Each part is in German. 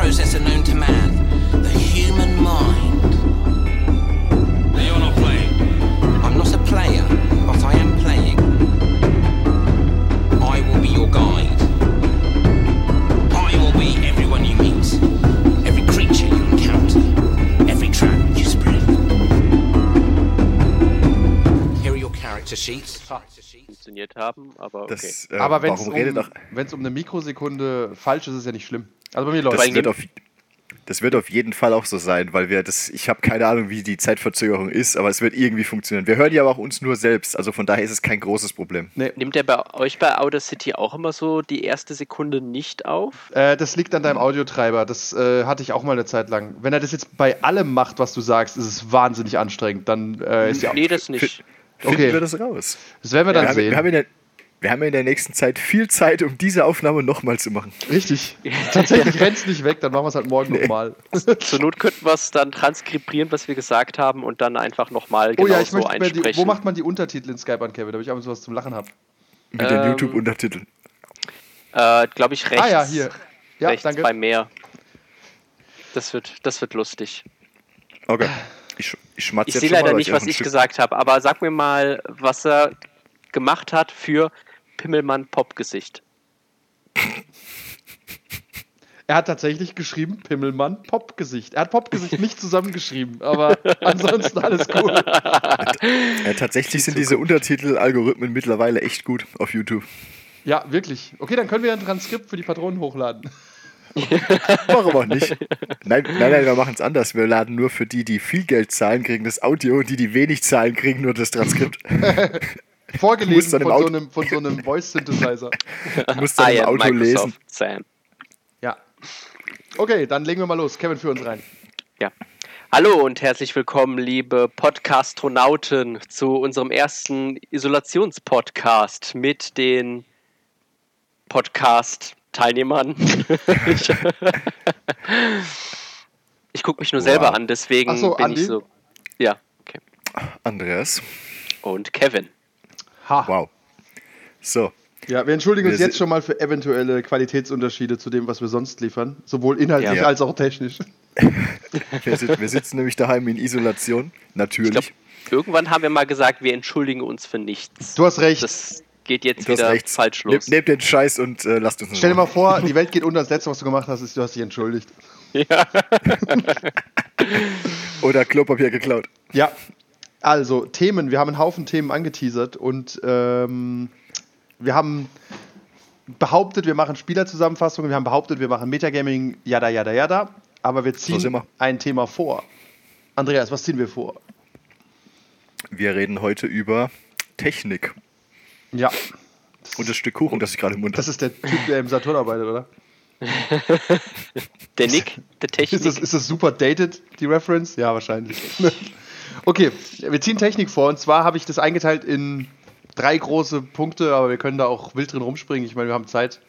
process and no haben, aber okay. Das, äh, Aber wenn es um, um eine Mikrosekunde falsch ist, ist es ja nicht schlimm. Also bei mir läuft Das wird, auf, das wird auf jeden Fall auch so sein, weil wir das, ich habe keine Ahnung, wie die Zeitverzögerung ist, aber es wird irgendwie funktionieren. Wir hören ja aber auch uns nur selbst, also von daher ist es kein großes Problem. Nimmt der bei euch bei Outer City auch immer so die erste Sekunde nicht auf? Äh, das liegt an deinem Audiotreiber. Das äh, hatte ich auch mal eine Zeit lang. Wenn er das jetzt bei allem macht, was du sagst, ist es wahnsinnig anstrengend. Dann äh, ist ja. Nee, das nicht. Finden Okay. wir das raus? Das werden wir Wir dann haben, sehen. wir, haben in der, wir haben in der nächsten Zeit viel Zeit, um diese Aufnahme nochmal zu machen. Richtig. Tatsächlich rennt's nicht weg, dann machen wir es halt morgen nochmal. Zur Not könnten wir es dann transkribieren, was wir gesagt haben und dann einfach nochmal Oh genau ja, ich so möchte mir die, einsprechen. Wo macht man die Untertitel in Skype an, Kevin, damit ich abends was zum Lachen habe? Mit den Ähm, YouTube-Untertiteln. äh, Glaube ich rechts. Ah ja, hier. Ja, rechts danke. bei mehr. Das wird, das wird lustig. Okay. Ich, ich schmatze Ich jetzt sehe leider nicht, was ich Stück- gesagt habe, aber sag mir mal, was er gemacht hat für Pimmelmann Popgesicht. Er hat tatsächlich geschrieben, Pimmelmann, Popgesicht. Er hat Popgesicht nicht zusammengeschrieben, aber ansonsten alles cool. Ja, tatsächlich sind diese Untertitel-Algorithmen mittlerweile echt gut auf YouTube. Ja, wirklich. Okay, dann können wir ein Transkript für die Patronen hochladen. Warum auch nicht? Nein, nein, nein, wir machen es anders. Wir laden nur für die, die viel Geld zahlen, kriegen das Audio und die, die wenig zahlen, kriegen nur das Transkript. Vorgelesen von im so Auto- einem, von so einem Voice-Synthesizer. Du musst dann I im am Auto lesen. Microsoft Sam. Ja. Okay, dann legen wir mal los. Kevin, für uns rein. Ja. Hallo und herzlich willkommen, liebe Podcastronauten, zu unserem ersten Isolationspodcast mit den Podcast-Teilnehmern. ich ich gucke mich nur selber Wow. an, deswegen so, bin Andi? ich so. Ja, okay. Andreas. Und Kevin. Ha. Wow. So, Ja, wir entschuldigen uns Wir jetzt si- schon mal für eventuelle Qualitätsunterschiede zu dem, was wir sonst liefern. Sowohl inhaltlich Ja. als auch technisch. wir, sit wir sitzen nämlich daheim in Isolation. Natürlich. Ich glaube, irgendwann haben wir mal gesagt, wir entschuldigen uns für nichts. Du hast recht. Das geht jetzt wieder recht. falsch Nehmt los. nehmt den Scheiß und äh, lasst uns Stell dir mal vor, die Welt geht unter. Das Letzte, was du gemacht hast, ist, du hast dich entschuldigt. Oder Klopapier geklaut. Ja, also Themen. Wir haben einen Haufen Themen angeteasert und ähm, wir haben behauptet, wir machen Spielerzusammenfassungen. Wir haben behauptet, wir machen Metagaming, yada, yada, yada. Aber wir ziehen ein Thema vor. Andreas, was ziehen wir vor? Wir reden heute über Technik Ja, und das Stück Kuchen, das ich gerade im Mund das habe. ist der Typ, der im Saturn arbeitet, oder? Der Nick, der Technik. Ist das, ist das super dated, die Reference? Ja, wahrscheinlich. okay, wir ziehen Technik vor und zwar habe ich das eingeteilt in drei große Punkte, aber wir können da auch wild drin rumspringen. Ich meine, wir haben Zeit.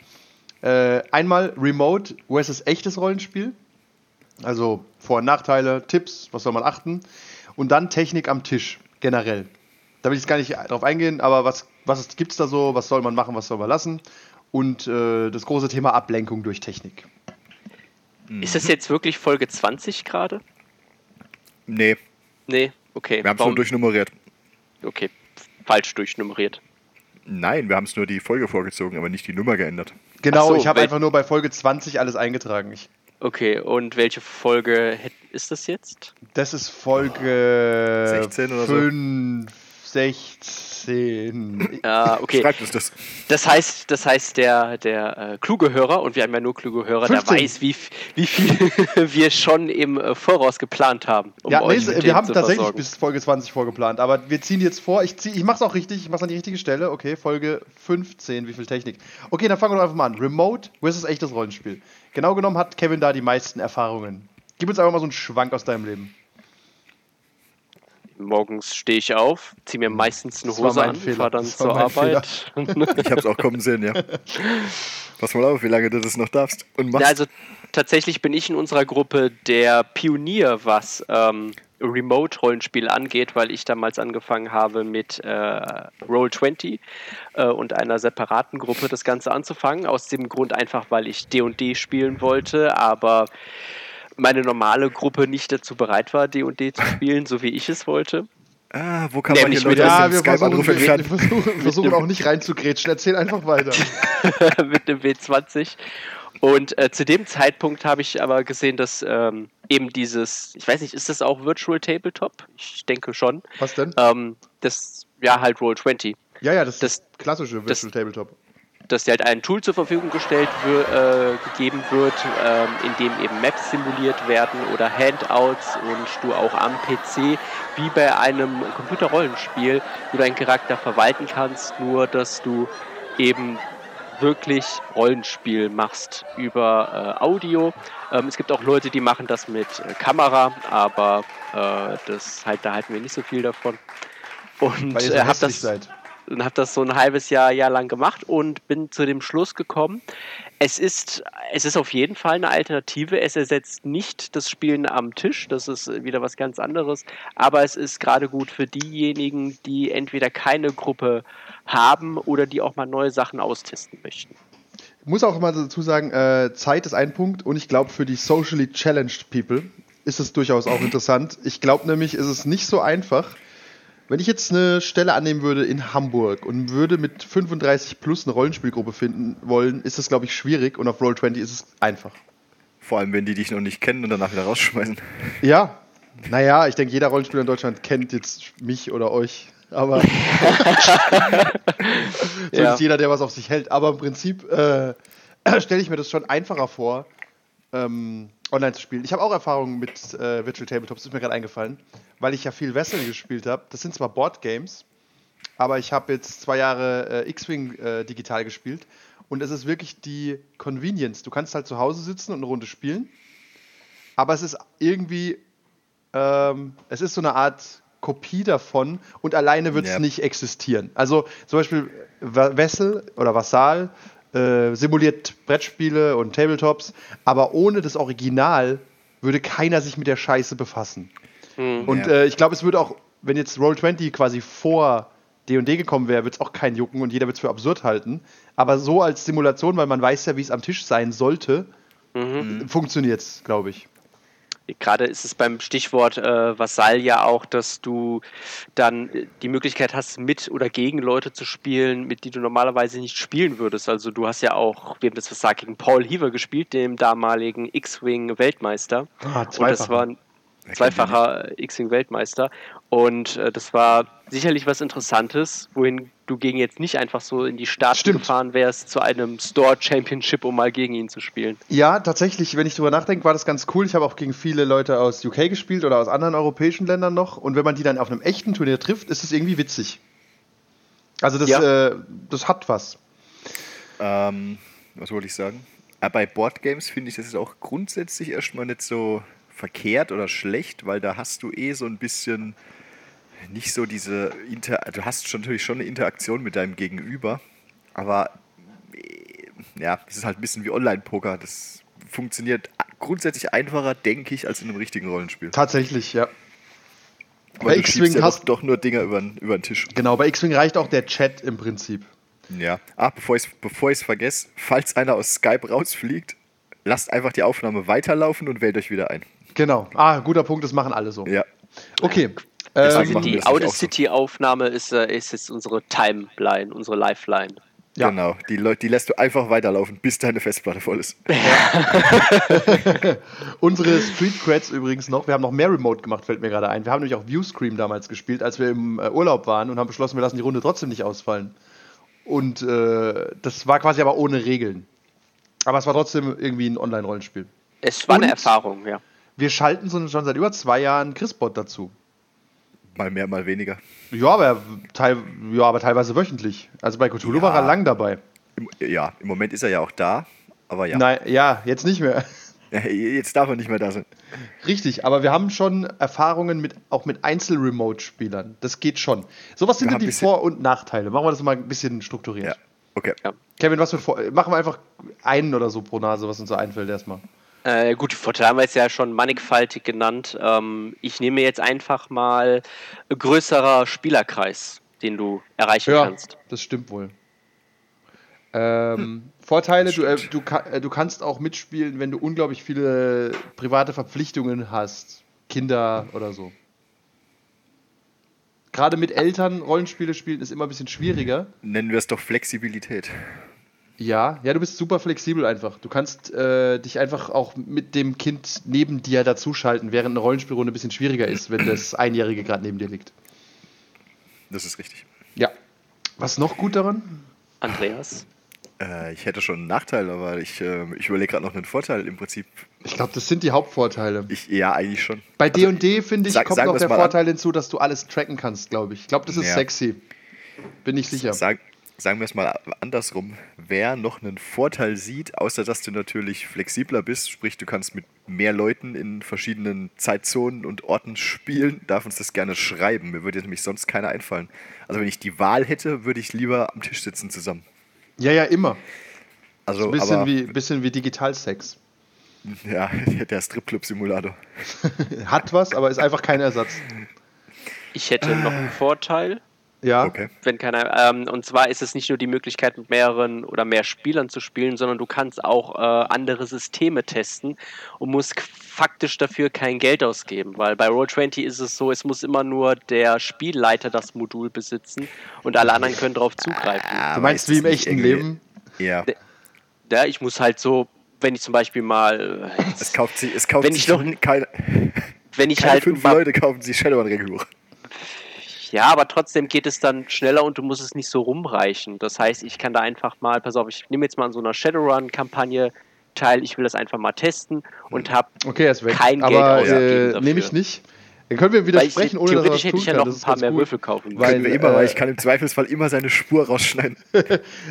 Äh, einmal Remote versus echtes Rollenspiel. Also Vor- und Nachteile, Tipps, was soll man achten. Und dann Technik am Tisch, generell. Da will ich jetzt gar nicht drauf eingehen, aber was, was gibt es da so, was soll man machen, was soll man lassen? Und äh, das große Thema Ablenkung durch Technik. Ist das jetzt wirklich Folge 20 gerade? Nee, Nee, okay. wir haben es nur durchnummeriert. Okay, falsch durchnummeriert. Nein, wir haben es nur die Folge vorgezogen, aber nicht die Nummer geändert. Genau, so, ich habe einfach nur bei Folge 20 alles eingetragen. Ich, Okay, und welche Folge ist das jetzt? das ist Folge 16 oder so? 5, 16. Ah, okay. Schreibt uns das. Das heißt, das heißt, der, der äh, kluge Hörer, und wir haben ja nur kluge Hörer, 15. der weiß, wie, wie viel wir schon im äh, Voraus geplant haben. um ja, nee, wir haben tatsächlich versorgen. bis Folge 20 vorgeplant, aber wir ziehen jetzt vor. Ich, zieh, ich mache es auch richtig, ich mache es an die richtige Stelle. Okay, Folge 15, wie viel Technik. Okay, dann fangen wir doch einfach mal an. Remote versus echtes Rollenspiel. Genau genommen hat Kevin da die meisten Erfahrungen. Gib uns einfach mal so einen Schwank aus deinem Leben. Morgens stehe ich auf, ziehe mir meistens eine Hose an, fahre dann zur Arbeit. Ich habe es auch kommen sehen, ja. Pass mal auf, wie lange du das noch darfst. Und machst. Ja, also tatsächlich bin ich in unserer Gruppe der Pionier, was ähm, Remote-Rollenspiel angeht, weil ich damals angefangen habe mit äh, Roll20 äh, und einer separaten Gruppe das Ganze anzufangen. Aus dem Grund einfach, weil ich D&D spielen wollte, aber meine normale Gruppe nicht dazu bereit war, D&D zu spielen, so wie ich es wollte. Ah, wo kann Nämlich man hier Ja, Leute wir aus dem versuchen, Skype-Anruf wir, wir entfernen? versuchen, versuchen auch nicht reinzugrätschen. Erzähl einfach weiter. mit dem W20. Und äh, zu dem Zeitpunkt habe ich aber gesehen, dass ähm, eben dieses, ich weiß nicht, ist das auch Virtual Tabletop? Ich denke schon. Was denn? Ähm, das, ja, halt Roll20. Ja, ja, das, das- ist klassische das- Virtual Tabletop. Dass dir halt ein Tool zur Verfügung gestellt äh, gegeben wird, ähm, in dem eben Maps simuliert werden oder Handouts und du auch am PC wie bei einem Computerrollenspiel du deinen Charakter verwalten kannst, nur dass du eben wirklich Rollenspiel machst über äh, Audio. Ähm, es gibt auch Leute, die machen das mit äh, Kamera, aber äh, das halt da halten wir nicht so viel davon. Und Weil ihr so äh, hab das seid. Und habe das so ein halbes Jahr, Jahr lang gemacht und bin zu dem Schluss gekommen, es ist, es ist auf jeden Fall eine Alternative. Es ersetzt nicht das Spielen am Tisch, das ist wieder was ganz anderes, aber es ist gerade gut für diejenigen, die entweder keine Gruppe haben oder die auch mal neue Sachen austesten möchten. Ich muss auch mal dazu sagen, äh, Zeit ist ein Punkt und ich glaube, für die socially challenged people ist es durchaus auch interessant. Ich glaube nämlich, ist es nicht so einfach. Wenn ich jetzt eine Stelle annehmen würde in Hamburg und würde mit 35 plus eine Rollenspielgruppe finden wollen, ist es, glaube ich, schwierig und auf Roll20 ist es einfach. Vor allem, wenn die dich noch nicht kennen und danach wieder rausschmeißen. Ja, naja, ich denke, jeder Rollenspieler in Deutschland kennt jetzt mich oder euch. Aber zumindest Ja. jeder, der was auf sich hält. Aber im Prinzip äh, stelle ich mir das schon einfacher vor, ähm, online zu spielen. Ich habe auch Erfahrungen mit äh, Virtual Tabletops, ist mir gerade eingefallen, weil ich ja viel Vessel gespielt habe. Das sind zwar Boardgames, aber ich habe jetzt zwei Jahre äh, X-Wing äh, digital gespielt und es ist wirklich die Convenience. Du kannst halt zu Hause sitzen und eine Runde spielen, aber es ist irgendwie, ähm, es ist so eine Art Kopie davon und alleine wird es Ja. nicht existieren. Also zum Beispiel Va- Vessel oder Vassal äh, simuliert Brettspiele und Tabletops, aber ohne das Original würde keiner sich mit der Scheiße befassen. Und Ja. äh, ich glaube, es würde auch, wenn jetzt Roll20 quasi vor D&D gekommen wäre, würde es auch keinen jucken und jeder wird es für absurd halten. Aber so als Simulation, weil man weiß ja, wie es am Tisch sein sollte, funktioniert es, glaube ich. Gerade ist es beim Stichwort äh, Vasall ja auch, dass du dann äh, die Möglichkeit hast, mit oder gegen Leute zu spielen, mit die du normalerweise nicht spielen würdest. Also du hast ja auch, wem das was sagt, gegen Paul Heaver gespielt, dem damaligen X-Wing-Weltmeister. Ah, Und das war ein zweifacher X-Wing-Weltmeister. Und äh, das war sicherlich was Interessantes, wohin du gegen jetzt nicht einfach so in die Staaten Stimmt. gefahren wärst zu einem Store Championship, um mal gegen ihn zu spielen. Ja, tatsächlich, wenn ich drüber nachdenke, war das ganz cool. Ich habe auch gegen viele Leute aus UK gespielt oder aus anderen europäischen Ländern noch. Und wenn man die dann auf einem echten Turnier trifft, ist es irgendwie witzig. Also das, Ja. äh, das hat was. Ähm, was wollte ich sagen? Ah, bei Boardgames finde ich das ist auch grundsätzlich erstmal nicht so verkehrt oder schlecht, weil da hast du eh so ein bisschen nicht so diese Inter du hast schon natürlich schon eine Interaktion mit deinem Gegenüber, aber äh, ja, es ist halt ein bisschen wie Online-Poker. Das funktioniert grundsätzlich einfacher, denke ich, als in einem richtigen Rollenspiel. Tatsächlich, ja. Weil Bei X-Wing ja hast- doch, doch nur Dinger über, über den Tisch. Genau, bei X-Wing reicht auch der Chat im Prinzip. Ja. Ach, bevor ich es bevor ich's vergesse, falls einer aus Skype rausfliegt, lasst einfach die Aufnahme weiterlaufen und wählt euch wieder ein. Genau. Ah, guter Punkt, das machen alle so. Ja. Okay. Ähm, die so. Audacity-Aufnahme ist, äh, ist jetzt unsere Timeline, unsere Lifeline. Ja. Genau. Die, Leute, die lässt du einfach weiterlaufen, bis deine Festplatte voll ist. Unsere Street Creds übrigens noch, wir haben noch mehr Remote gemacht, fällt mir gerade ein. Wir haben nämlich auch Viewscream damals gespielt, als wir im äh, Urlaub waren und haben beschlossen, wir lassen die Runde trotzdem nicht ausfallen. Und äh, das war quasi aber ohne Regeln. Aber es war trotzdem irgendwie ein Online-Rollenspiel. Es war eine Und- Erfahrung, ja. Wir schalten so schon seit über zwei Jahren Chrisbot dazu. Mal mehr, mal weniger. Ja, aber, teil, ja, aber teilweise wöchentlich. Also bei Cthulhu Ja. war er lang dabei. Im, ja, im Moment ist er ja auch da, aber ja. Nein, ja, jetzt nicht mehr. Jetzt darf er nicht mehr da sein. Richtig, aber wir haben schon Erfahrungen mit, auch mit Einzel-Remote-Spielern. Das geht schon. So, was sind denn die bisschen- Vor- und Nachteile? Machen wir das mal ein bisschen strukturiert. Ja. Okay. ja. Kevin, was für Vor Machen wir einfach einen oder so pro Nase, was uns so einfällt erstmal. Äh, gut, die Vorteile haben wir jetzt ja schon mannigfaltig genannt. Ähm, ich nehme jetzt einfach mal größerer Spielerkreis, den du erreichen Ja, kannst. das stimmt wohl. Ähm, Vorteile, du, äh, du, äh, du kannst auch mitspielen, wenn du unglaublich viele private Verpflichtungen hast. Kinder oder so. Gerade mit Eltern Rollenspiele spielen ist immer ein bisschen schwieriger. Nennen wir es doch Flexibilität. Ja, ja, du bist super flexibel einfach. Du kannst äh, dich einfach auch mit dem Kind neben dir dazuschalten, während eine Rollenspielrunde ein bisschen schwieriger ist, wenn das Einjährige gerade neben dir liegt. Das ist richtig. Ja. Was noch gut daran? Andreas? Äh, ich hätte schon einen Nachteil, aber ich, äh, ich überlege gerade noch einen Vorteil im Prinzip. Ich glaube, das sind die Hauptvorteile. Ich, ja, eigentlich schon. Bei D&D, finde ich, sag- kommt noch der mal an. Vorteil hinzu, dass du alles tracken kannst, glaube ich. Ich glaube, das ist Ja. sexy. Bin ich sicher. Sag, sagen wir es mal andersrum. Wer noch einen Vorteil sieht, außer dass du natürlich flexibler bist, sprich du kannst mit mehr Leuten in verschiedenen Zeitzonen und Orten spielen, darf uns das gerne schreiben. Mir würde jetzt nämlich sonst keiner einfallen. Also wenn ich die Wahl hätte, würde ich lieber am Tisch sitzen zusammen. Ja, ja, immer. Also, So ein bisschen aber, wie, bisschen wie Digitalsex. ja, der Stripclub-Simulator. Hat was, aber ist einfach kein Ersatz. Ich hätte noch einen Vorteil. Ja, Okay. Wenn keiner, ähm, und zwar ist es nicht nur die Möglichkeit, mit mehreren oder mehr Spielern zu spielen, sondern du kannst auch äh, andere Systeme testen und musst faktisch dafür kein Geld ausgeben, weil bei Roll20 ist es so, es muss immer nur der Spielleiter das Modul besitzen und alle anderen können darauf zugreifen. Ah, du meinst wie im echten Leben? Ja. Ja, ich muss halt so, wenn ich zum Beispiel mal, Es kauft sich, es kauft Wenn sich ich noch- keine, wenn ich keine halt fünf mal Leute kaufen sich Shadowrun-Regelbuch. Ja, aber trotzdem geht es dann schneller und du musst es nicht so rumreichen. Das heißt, ich kann da einfach mal, pass auf, ich nehme jetzt mal an so einer Shadowrun-Kampagne teil, ich will das einfach mal testen und habe Okay. Kein Geld aber ausgeben äh, dafür. nehme ich nicht. Dann können wir widersprechen, ohne dass er theoretisch hätte tun ich ja noch Das ein paar mehr gut. Würfel kaufen Weil- Können wir immer, äh, weil ich kann im Zweifelsfall immer seine Spur rausschneiden.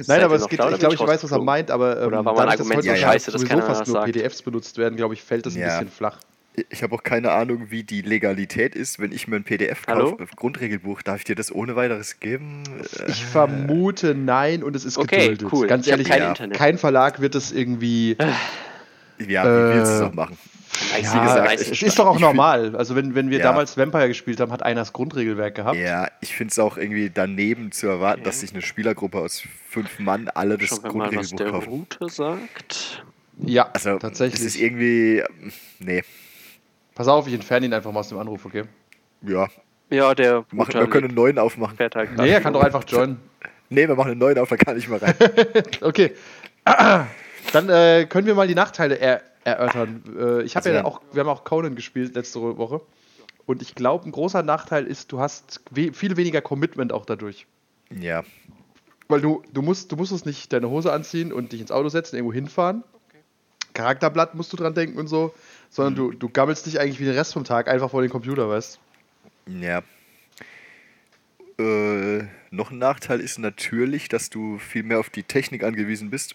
Nein, aber es geht, ich glaube, ich weiß, was er meint, aber ähm, Oder war mein dadurch, dass Argument ja scheiße, dass sowieso fast nur? PDFs benutzt werden, glaube ich, fällt das ein Ja. bisschen flach. Ich habe auch keine Ahnung, wie die Legalität ist, wenn ich mir ein PDF Hallo? kaufe, Grundregelbuch, darf ich dir das ohne weiteres geben? Äh, Ich vermute nein und es ist Okay, geduldet. cool. Ganz ehrlich, kein ja. Kein Verlag wird es irgendwie. ja, wie willst du es Äh, auch machen? Ja, gesagt, es ist doch auch normal. Also wenn, wenn wir Ja. damals Vampire gespielt haben, hat einer das Grundregelwerk gehabt. Ja, ich finde es auch irgendwie daneben zu erwarten, dass sich eine Spielergruppe aus fünf Mann alle das Schauen wir mal, was Grundregelbuch der kaufen. Route sagt. Ja, Also, tatsächlich. das ist irgendwie. Nee, Pass auf, ich entferne ihn einfach mal aus dem Anruf, okay? ja. Ja, der Router wir können einen neuen aufmachen. fährt halt Nee, er kann doch einfach joinen. Nee, wir machen einen neuen auf, da kann ich mal rein. Okay. Dann äh, können wir mal die Nachteile er erörtern. Äh, ich habe Also ja auch, wir haben auch Conan gespielt letzte Woche. Und ich glaube, ein großer Nachteil ist, du hast we viel weniger Commitment auch dadurch. ja. Weil du, du musst, du musst es nicht deine Hose anziehen und dich ins Auto setzen, irgendwo hinfahren. Charakterblatt musst du dran denken und so, sondern du, du gammelst dich eigentlich wie den Rest vom Tag einfach vor den Computer, weißt Ja. Äh, noch ein Nachteil ist natürlich, dass du viel mehr auf die Technik angewiesen bist.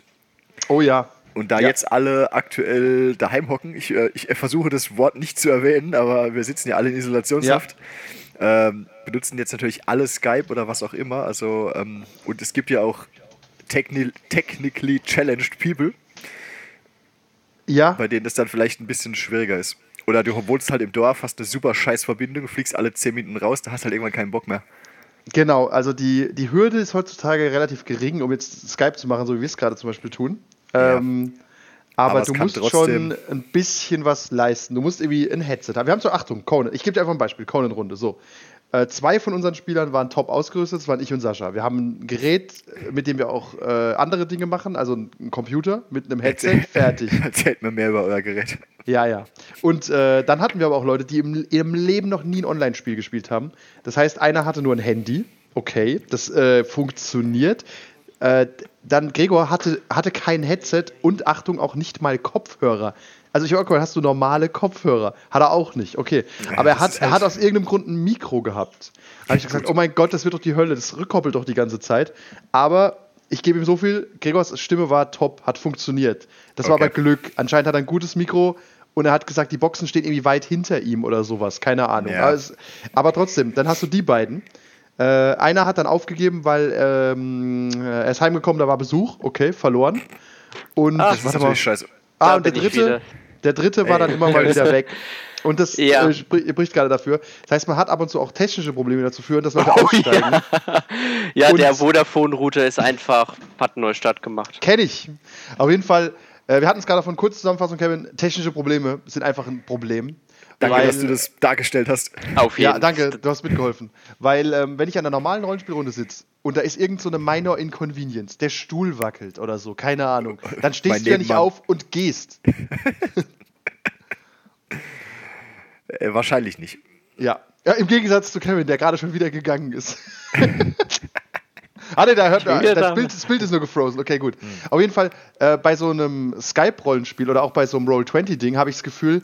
Oh ja. Und da Ja. jetzt alle aktuell daheim hocken, ich, äh, ich versuche das Wort nicht zu erwähnen, aber wir sitzen ja alle in Isolationshaft, ähm, benutzen jetzt natürlich alle Skype oder was auch immer. Also, ähm, und es gibt ja auch techni technically challenged people, Ja, bei denen das dann vielleicht ein bisschen schwieriger ist. Oder du wohnst halt im Dorf, hast eine super scheiß Verbindung, fliegst alle 10 Minuten raus, da hast halt irgendwann keinen Bock mehr. genau. Also die, die Hürde ist heutzutage relativ gering, um jetzt Skype zu machen, so wie wir es gerade zum Beispiel tun. Ja. Ähm, aber, Aber du musst schon ein bisschen was leisten. Du musst irgendwie ein Headset haben. Wir haben so, Achtung, Conan. Ich gebe dir einfach ein Beispiel, Conan-Runde. So. Äh, zwei von unseren Spielern waren top ausgerüstet, das waren ich und Sascha. Wir haben ein Gerät, äh, mit dem wir auch äh, andere Dinge machen, also ein Computer mit einem Headset, fertig. Erzählt mir mehr über euer Gerät. Ja, ja. Und äh, dann hatten wir aber auch Leute, die im, ihrem Leben noch nie ein Online-Spiel gespielt haben. Das heißt, einer hatte nur ein Handy. Okay, das äh, funktioniert. Dann Gregor hatte, hatte kein Headset und Achtung, auch nicht mal Kopfhörer. Also ich habe auch gehört, hast du normale Kopfhörer? Hat er auch nicht, okay. Aber er hat, er halt- hat aus irgendeinem Grund ein Mikro gehabt. Da habe ich gesagt, oh mein Gott, das wird doch die Hölle, das rückkoppelt doch die ganze Zeit. Aber ich gebe ihm so viel, Gregors Stimme war top, hat funktioniert. Das war Okay. aber Glück. Anscheinend hat er ein gutes Mikro und er hat gesagt, die Boxen stehen irgendwie weit hinter ihm oder sowas. Keine Ahnung. Ja. Aber, es, aber trotzdem, dann hast du die beiden. Äh, einer hat dann aufgegeben, weil ähm, er ist heimgekommen, da war Besuch. Okay, verloren. Und Ah, Das mal. natürlich scheiße. Ah, Da und der dritte. Der dritte war dann immer mal wieder weg. Und das Ja. äh, spr- bricht gerade dafür. Das heißt, man hat ab und zu auch technische Probleme dazu führen, dass Leute Oh, aussteigen. Ja, Und- der Vodafone-Router ist einfach, hat einen Neustart gemacht. Kenne ich. Auf jeden Fall, äh, wir hatten es gerade von kurz Zusammenfassung, Kevin. Technische Probleme sind einfach ein Problem. Danke, weil- dass du das dargestellt hast. Auf jeden Ja, danke, du hast mitgeholfen. Weil, ähm, wenn ich an einer normalen Rollenspielrunde sitze und da ist irgend so eine Minor Inconvenience, der Stuhl wackelt oder so, keine Ahnung, dann stehst du ja nicht auf und gehst. Äh, wahrscheinlich nicht. Ja. ja. Im Gegensatz zu Kevin, der gerade schon wieder gegangen ist. Ah, ne, da hört wieder das da. Bild, das Bild ist nur gefrozen. Okay, gut. Auf jeden Fall, äh, bei so einem Skype-Rollenspiel oder auch bei so einem Roll-20-Ding habe ich das Gefühl,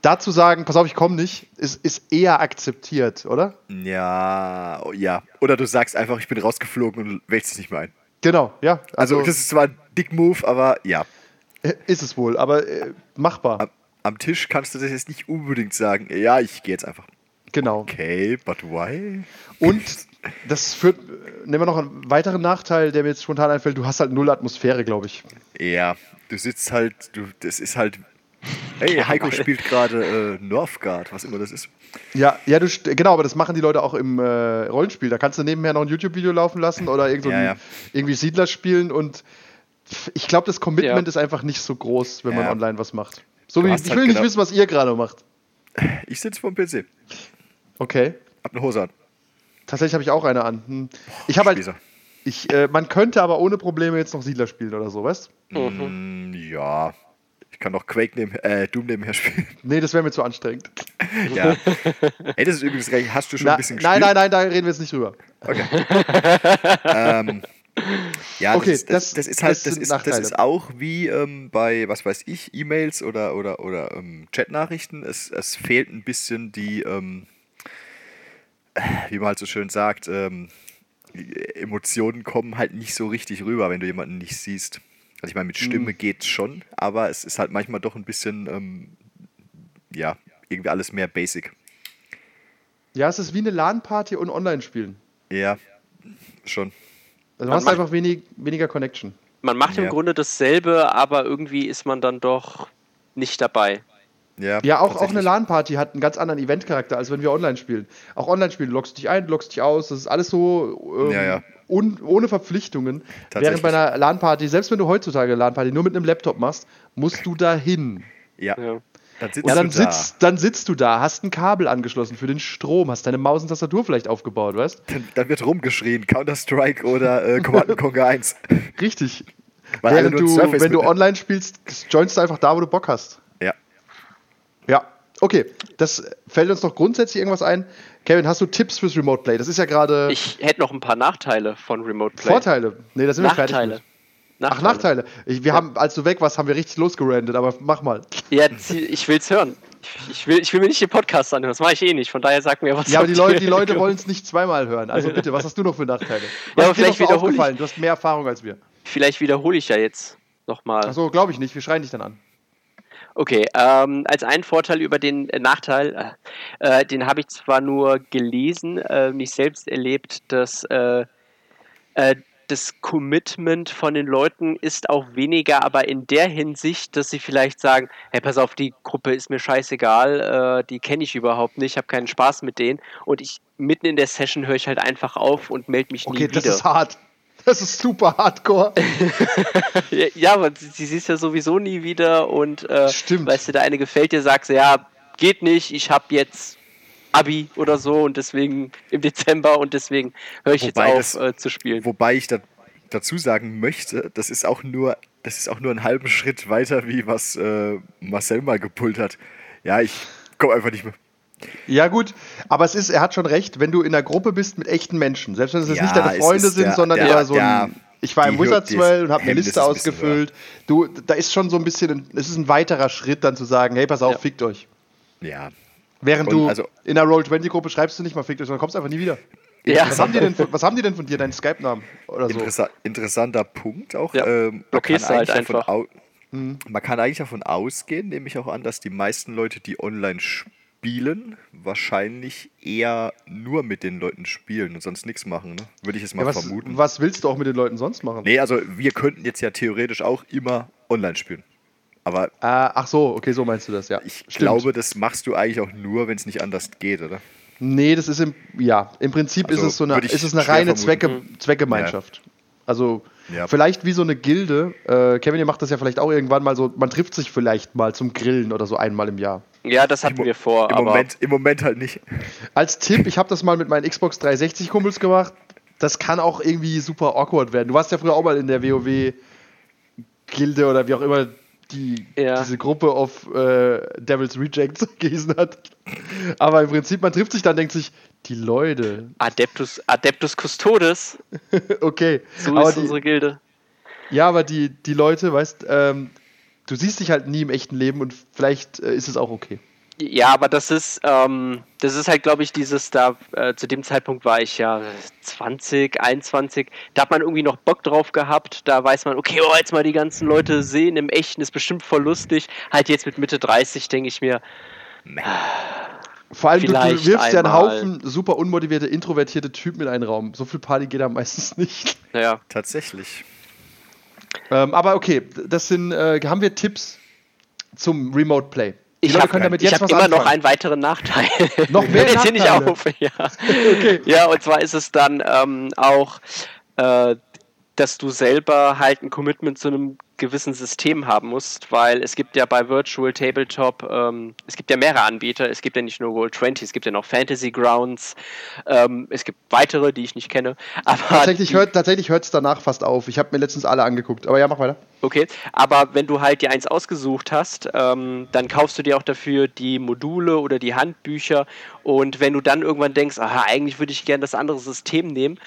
da zu sagen, pass auf, ich komme nicht, ist, ist eher akzeptiert, oder? Ja, oh, ja. Oder du sagst einfach, ich bin rausgeflogen und wählst es nicht mehr ein. Genau, ja. Also, Also, das ist zwar ein Dick-Move, aber ja. äh, ist es wohl, aber äh, machbar. Am, am Tisch kannst du das jetzt nicht unbedingt sagen. Ja, ich gehe jetzt einfach. Genau. Okay, but why? Und das führt, nehmen wir noch einen weiteren Nachteil, der mir jetzt spontan einfällt, du hast halt null Atmosphäre, glaube ich. Ja, du sitzt halt, du, das ist halt. Hey, Heiko spielt gerade äh, Northgard, was immer das ist. Ja, ja, du, genau, aber das machen die Leute auch im äh, Rollenspiel. Da kannst du nebenher noch ein YouTube-Video laufen lassen oder irgend so Ja, ja. irgendwie Siedler spielen und ich glaube, das Commitment Ja. ist einfach nicht so groß, wenn man online was macht. So Du wie, ich halt will nicht genau- wissen, was ihr gerade macht. Ich sitze vorm PC, Okay. hab eine Hose an. Tatsächlich habe ich auch eine an. Hm. Ich habe halt, ich, äh, man könnte aber ohne Probleme jetzt noch Siedler spielen oder so, weißt? Mm, ja, ich kann noch Quake neben, äh, Doom nebenher spielen. Nee, das wäre mir zu anstrengend. ja. Hey, das ist übrigens recht. Hast du schon Na, ein bisschen nein, gespielt? nein, nein, da reden wir jetzt nicht drüber. Ähm, ja, Okay, das, ist- das, das- ist halt, das ist, das ist auch wie ähm, bei, was weiß ich, E-Mails oder, oder, oder ähm, Chatnachrichten. Es, es fehlt ein bisschen die, ähm, wie man halt so schön sagt, ähm, Emotionen kommen halt nicht so richtig rüber, wenn du jemanden nicht siehst. Also ich meine, mit Stimme Mhm. geht's schon, aber es ist halt manchmal doch ein bisschen, ähm, ja, irgendwie alles mehr basic. Ja, es ist wie eine LAN-Party und Online-Spielen. Ja, schon. Also du Man hast macht- einfach wenig, weniger Connection. Man macht im Ja. Grunde dasselbe, aber irgendwie ist man dann doch nicht dabei. Ja, Ja, auch, auch eine. LAN-Party hat einen ganz anderen Event-Charakter, als wenn wir online spielen. Auch online spielen, du loggst dich ein, du loggst dich aus, das ist alles so ähm, Ja, ja. Un, ohne Verpflichtungen. Während bei einer LAN-Party, selbst wenn du heutzutage eine LAN-Party nur mit einem Laptop machst, musst du dahin. Ja, Ja. Dann sitzt Und dann du da. sitzt, dann sitzt du da, hast ein Kabel angeschlossen für den Strom, hast deine Maus und Tastatur vielleicht aufgebaut, weißt? Dann, dann wird rumgeschrien, Counter-Strike oder äh, Command Conquer 1. Richtig. Weil Während du, Surface wenn du online spielst, joinst du einfach da, wo du Bock hast. Ja. Ja, okay. Das fällt uns noch grundsätzlich irgendwas ein. Kevin, hast du Tipps fürs Remote Play? Das ist ja gerade Ich hätte noch ein paar Nachteile von Remote Play. Vorteile. Nee, da sind wir fertig. Nachteile. Ach, Nachteile. Ich, wir haben, als du weg warst, haben wir richtig losgerandet, aber mach mal. Ja, ich will's hören. Ich- will, ich will mir nicht den Podcast anhören, das mache ich eh nicht. Von daher sag mir, was Ja, aber die Leute, die Leute wollen es nicht zweimal hören. Also bitte, was hast du noch für Nachteile? Ja, Was aber ist dir noch vielleicht so wiederhole ich- aufgefallen? Du hast mehr Erfahrung als wir. Vielleicht wiederhole ich ja jetzt nochmal. Achso, glaube ich nicht. Wir schreien dich dann an. Okay, ähm, als einen Vorteil über den äh, Nachteil, äh, äh, den habe ich zwar nur gelesen, äh, nicht selbst erlebt, dass äh, äh, das Commitment von den Leuten ist auch weniger, aber in der Hinsicht, dass sie vielleicht sagen, hey, pass auf, die Gruppe ist mir scheißegal, äh, die kenne ich überhaupt nicht, habe keinen Spaß mit denen und ich mitten in der Session höre ich halt einfach auf und melde mich Okay, nie das wieder. ist hart. Das ist super hardcore. Ja, ja, aber sie, sie siehst ja sowieso nie wieder und äh, Stimmt. weißt du, der eine gefällt dir, sagst du, ja, geht nicht, ich habe jetzt Abi oder so und deswegen im Dezember und deswegen höre ich Wobei jetzt das- auf äh, zu spielen. Wobei ich da, dazu sagen möchte, das ist auch nur, das ist auch nur einen halben Schritt weiter, wie was äh, Marcel mal gepult hat. Ja, ich komme einfach nicht mehr. Ja, gut, aber es ist, er hat schon recht, wenn du in einer Gruppe bist mit echten Menschen, selbst wenn es jetzt Ja, nicht deine Freunde sind, der- sondern der- eher so der- ein. Ich war im Wizards Well und habe eine Liste ausgefüllt. Du, da ist schon so ein bisschen, es ist ein weiterer Schritt, dann zu sagen, hey, pass auf, Ja. fickt euch. Ja. Während Und du also- in einer Roll-20-Gruppe schreibst du nicht mal fickt euch, sondern kommst einfach nie wieder. ja, Was haben die denn, von- was haben die denn von dir, deinen Skype-Namen oder so? Interessa interessanter Punkt auch. Ja, Ähm, man, blockierst du halt eigentlich davon einfach. Mhm. man kann eigentlich davon ausgehen, nehme ich auch an, dass die meisten Leute, die online spielen, wahrscheinlich eher nur mit den Leuten spielen und sonst nichts machen. Ne? Würde ich jetzt mal Ja, was, vermuten. was willst du auch mit den Leuten sonst machen? Nee, also wir könnten jetzt ja theoretisch auch immer online spielen. Aber Ah, ach so, okay, so meinst du das, ja. ich Stimmt. glaube, das machst du eigentlich auch nur, wenn es nicht anders geht, oder? Nee, das ist im, ja, im Prinzip Also, ist es so eine, ist es eine reine. Zwecke, Zweckgemeinschaft. Also Ja. vielleicht wie so eine Gilde. Äh, Kevin, ihr macht das ja vielleicht auch irgendwann mal so, man trifft sich vielleicht mal zum Grillen oder so einmal im Jahr. Ja, das hatten Im, wir vor, im, aber Moment, Im Moment halt nicht. Als Tipp, ich habe das mal mit meinen Xbox 360 Kumpels gemacht. Das kann auch irgendwie super awkward werden. Du warst ja früher auch mal in der WoW Gilde oder wie auch immer die, Ja. diese Gruppe auf äh, Devil's Rejects gehießen hat. Aber im Prinzip, man trifft sich dann, denkt sich, die Leute, Adeptus, Adeptus Custodes, okay. so aber ist die, unsere Gilde. Ja, aber die, die Leute, weißt, ähm, du siehst dich halt nie im echten Leben und vielleicht äh, ist es auch okay. Ja, aber das ist, ähm, das ist halt, glaube ich, dieses, da, äh, zu dem Zeitpunkt war ich ja 20, 21, da hat man irgendwie noch Bock drauf gehabt, da weiß man, okay, oh, jetzt mal die ganzen Leute sehen im Echten, ist bestimmt voll lustig. Halt jetzt mit Mitte 30 denke ich mir, Vor allem, du, du Vielleicht wirfst ja einen. Haufen super unmotivierte, introvertierte Typen in einen Raum. So viel Party geht da meistens nicht. naja, Tatsächlich. Ähm, aber okay, das sind, äh, haben wir Tipps zum Remote Play? Ich habe hab immer noch einen weiteren Nachteil. Noch mehr jetzt hier nicht auf. Ja. Okay. ja, und zwar ist es dann ähm, auch, äh, dass du selber halt ein Commitment zu einem gewissen System haben musst, weil es gibt ja bei Virtual Tabletop, ähm, es gibt ja mehrere Anbieter, es gibt ja nicht nur Roll20, es gibt ja noch Fantasy Grounds, ähm, es gibt weitere, die ich nicht kenne, aber Tatsächlich hört tatsächlich hört es danach fast auf. Ich habe mir letztens alle angeguckt. Aber ja, mach weiter. Okay, aber wenn du halt dir eins ausgesucht hast, ähm, dann kaufst du dir auch dafür die Module oder die Handbücher und wenn du dann irgendwann denkst, aha, eigentlich würde ich gerne das andere System nehmen,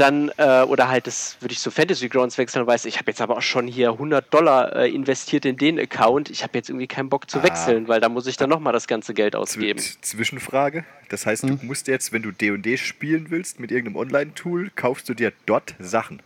dann, äh, oder halt das würde ich zu Fantasy Grounds wechseln und weiß, ich habe jetzt aber auch schon hier 100 Dollar äh, investiert in den Account, ich habe jetzt irgendwie keinen Bock zu Ah. wechseln, weil da muss ich dann nochmal das ganze Geld ausgeben. Zwischenfrage. Das heißt, Hm. du musst jetzt, wenn du D&D spielen willst mit irgendeinem Online-Tool, kaufst du dir dort Sachen.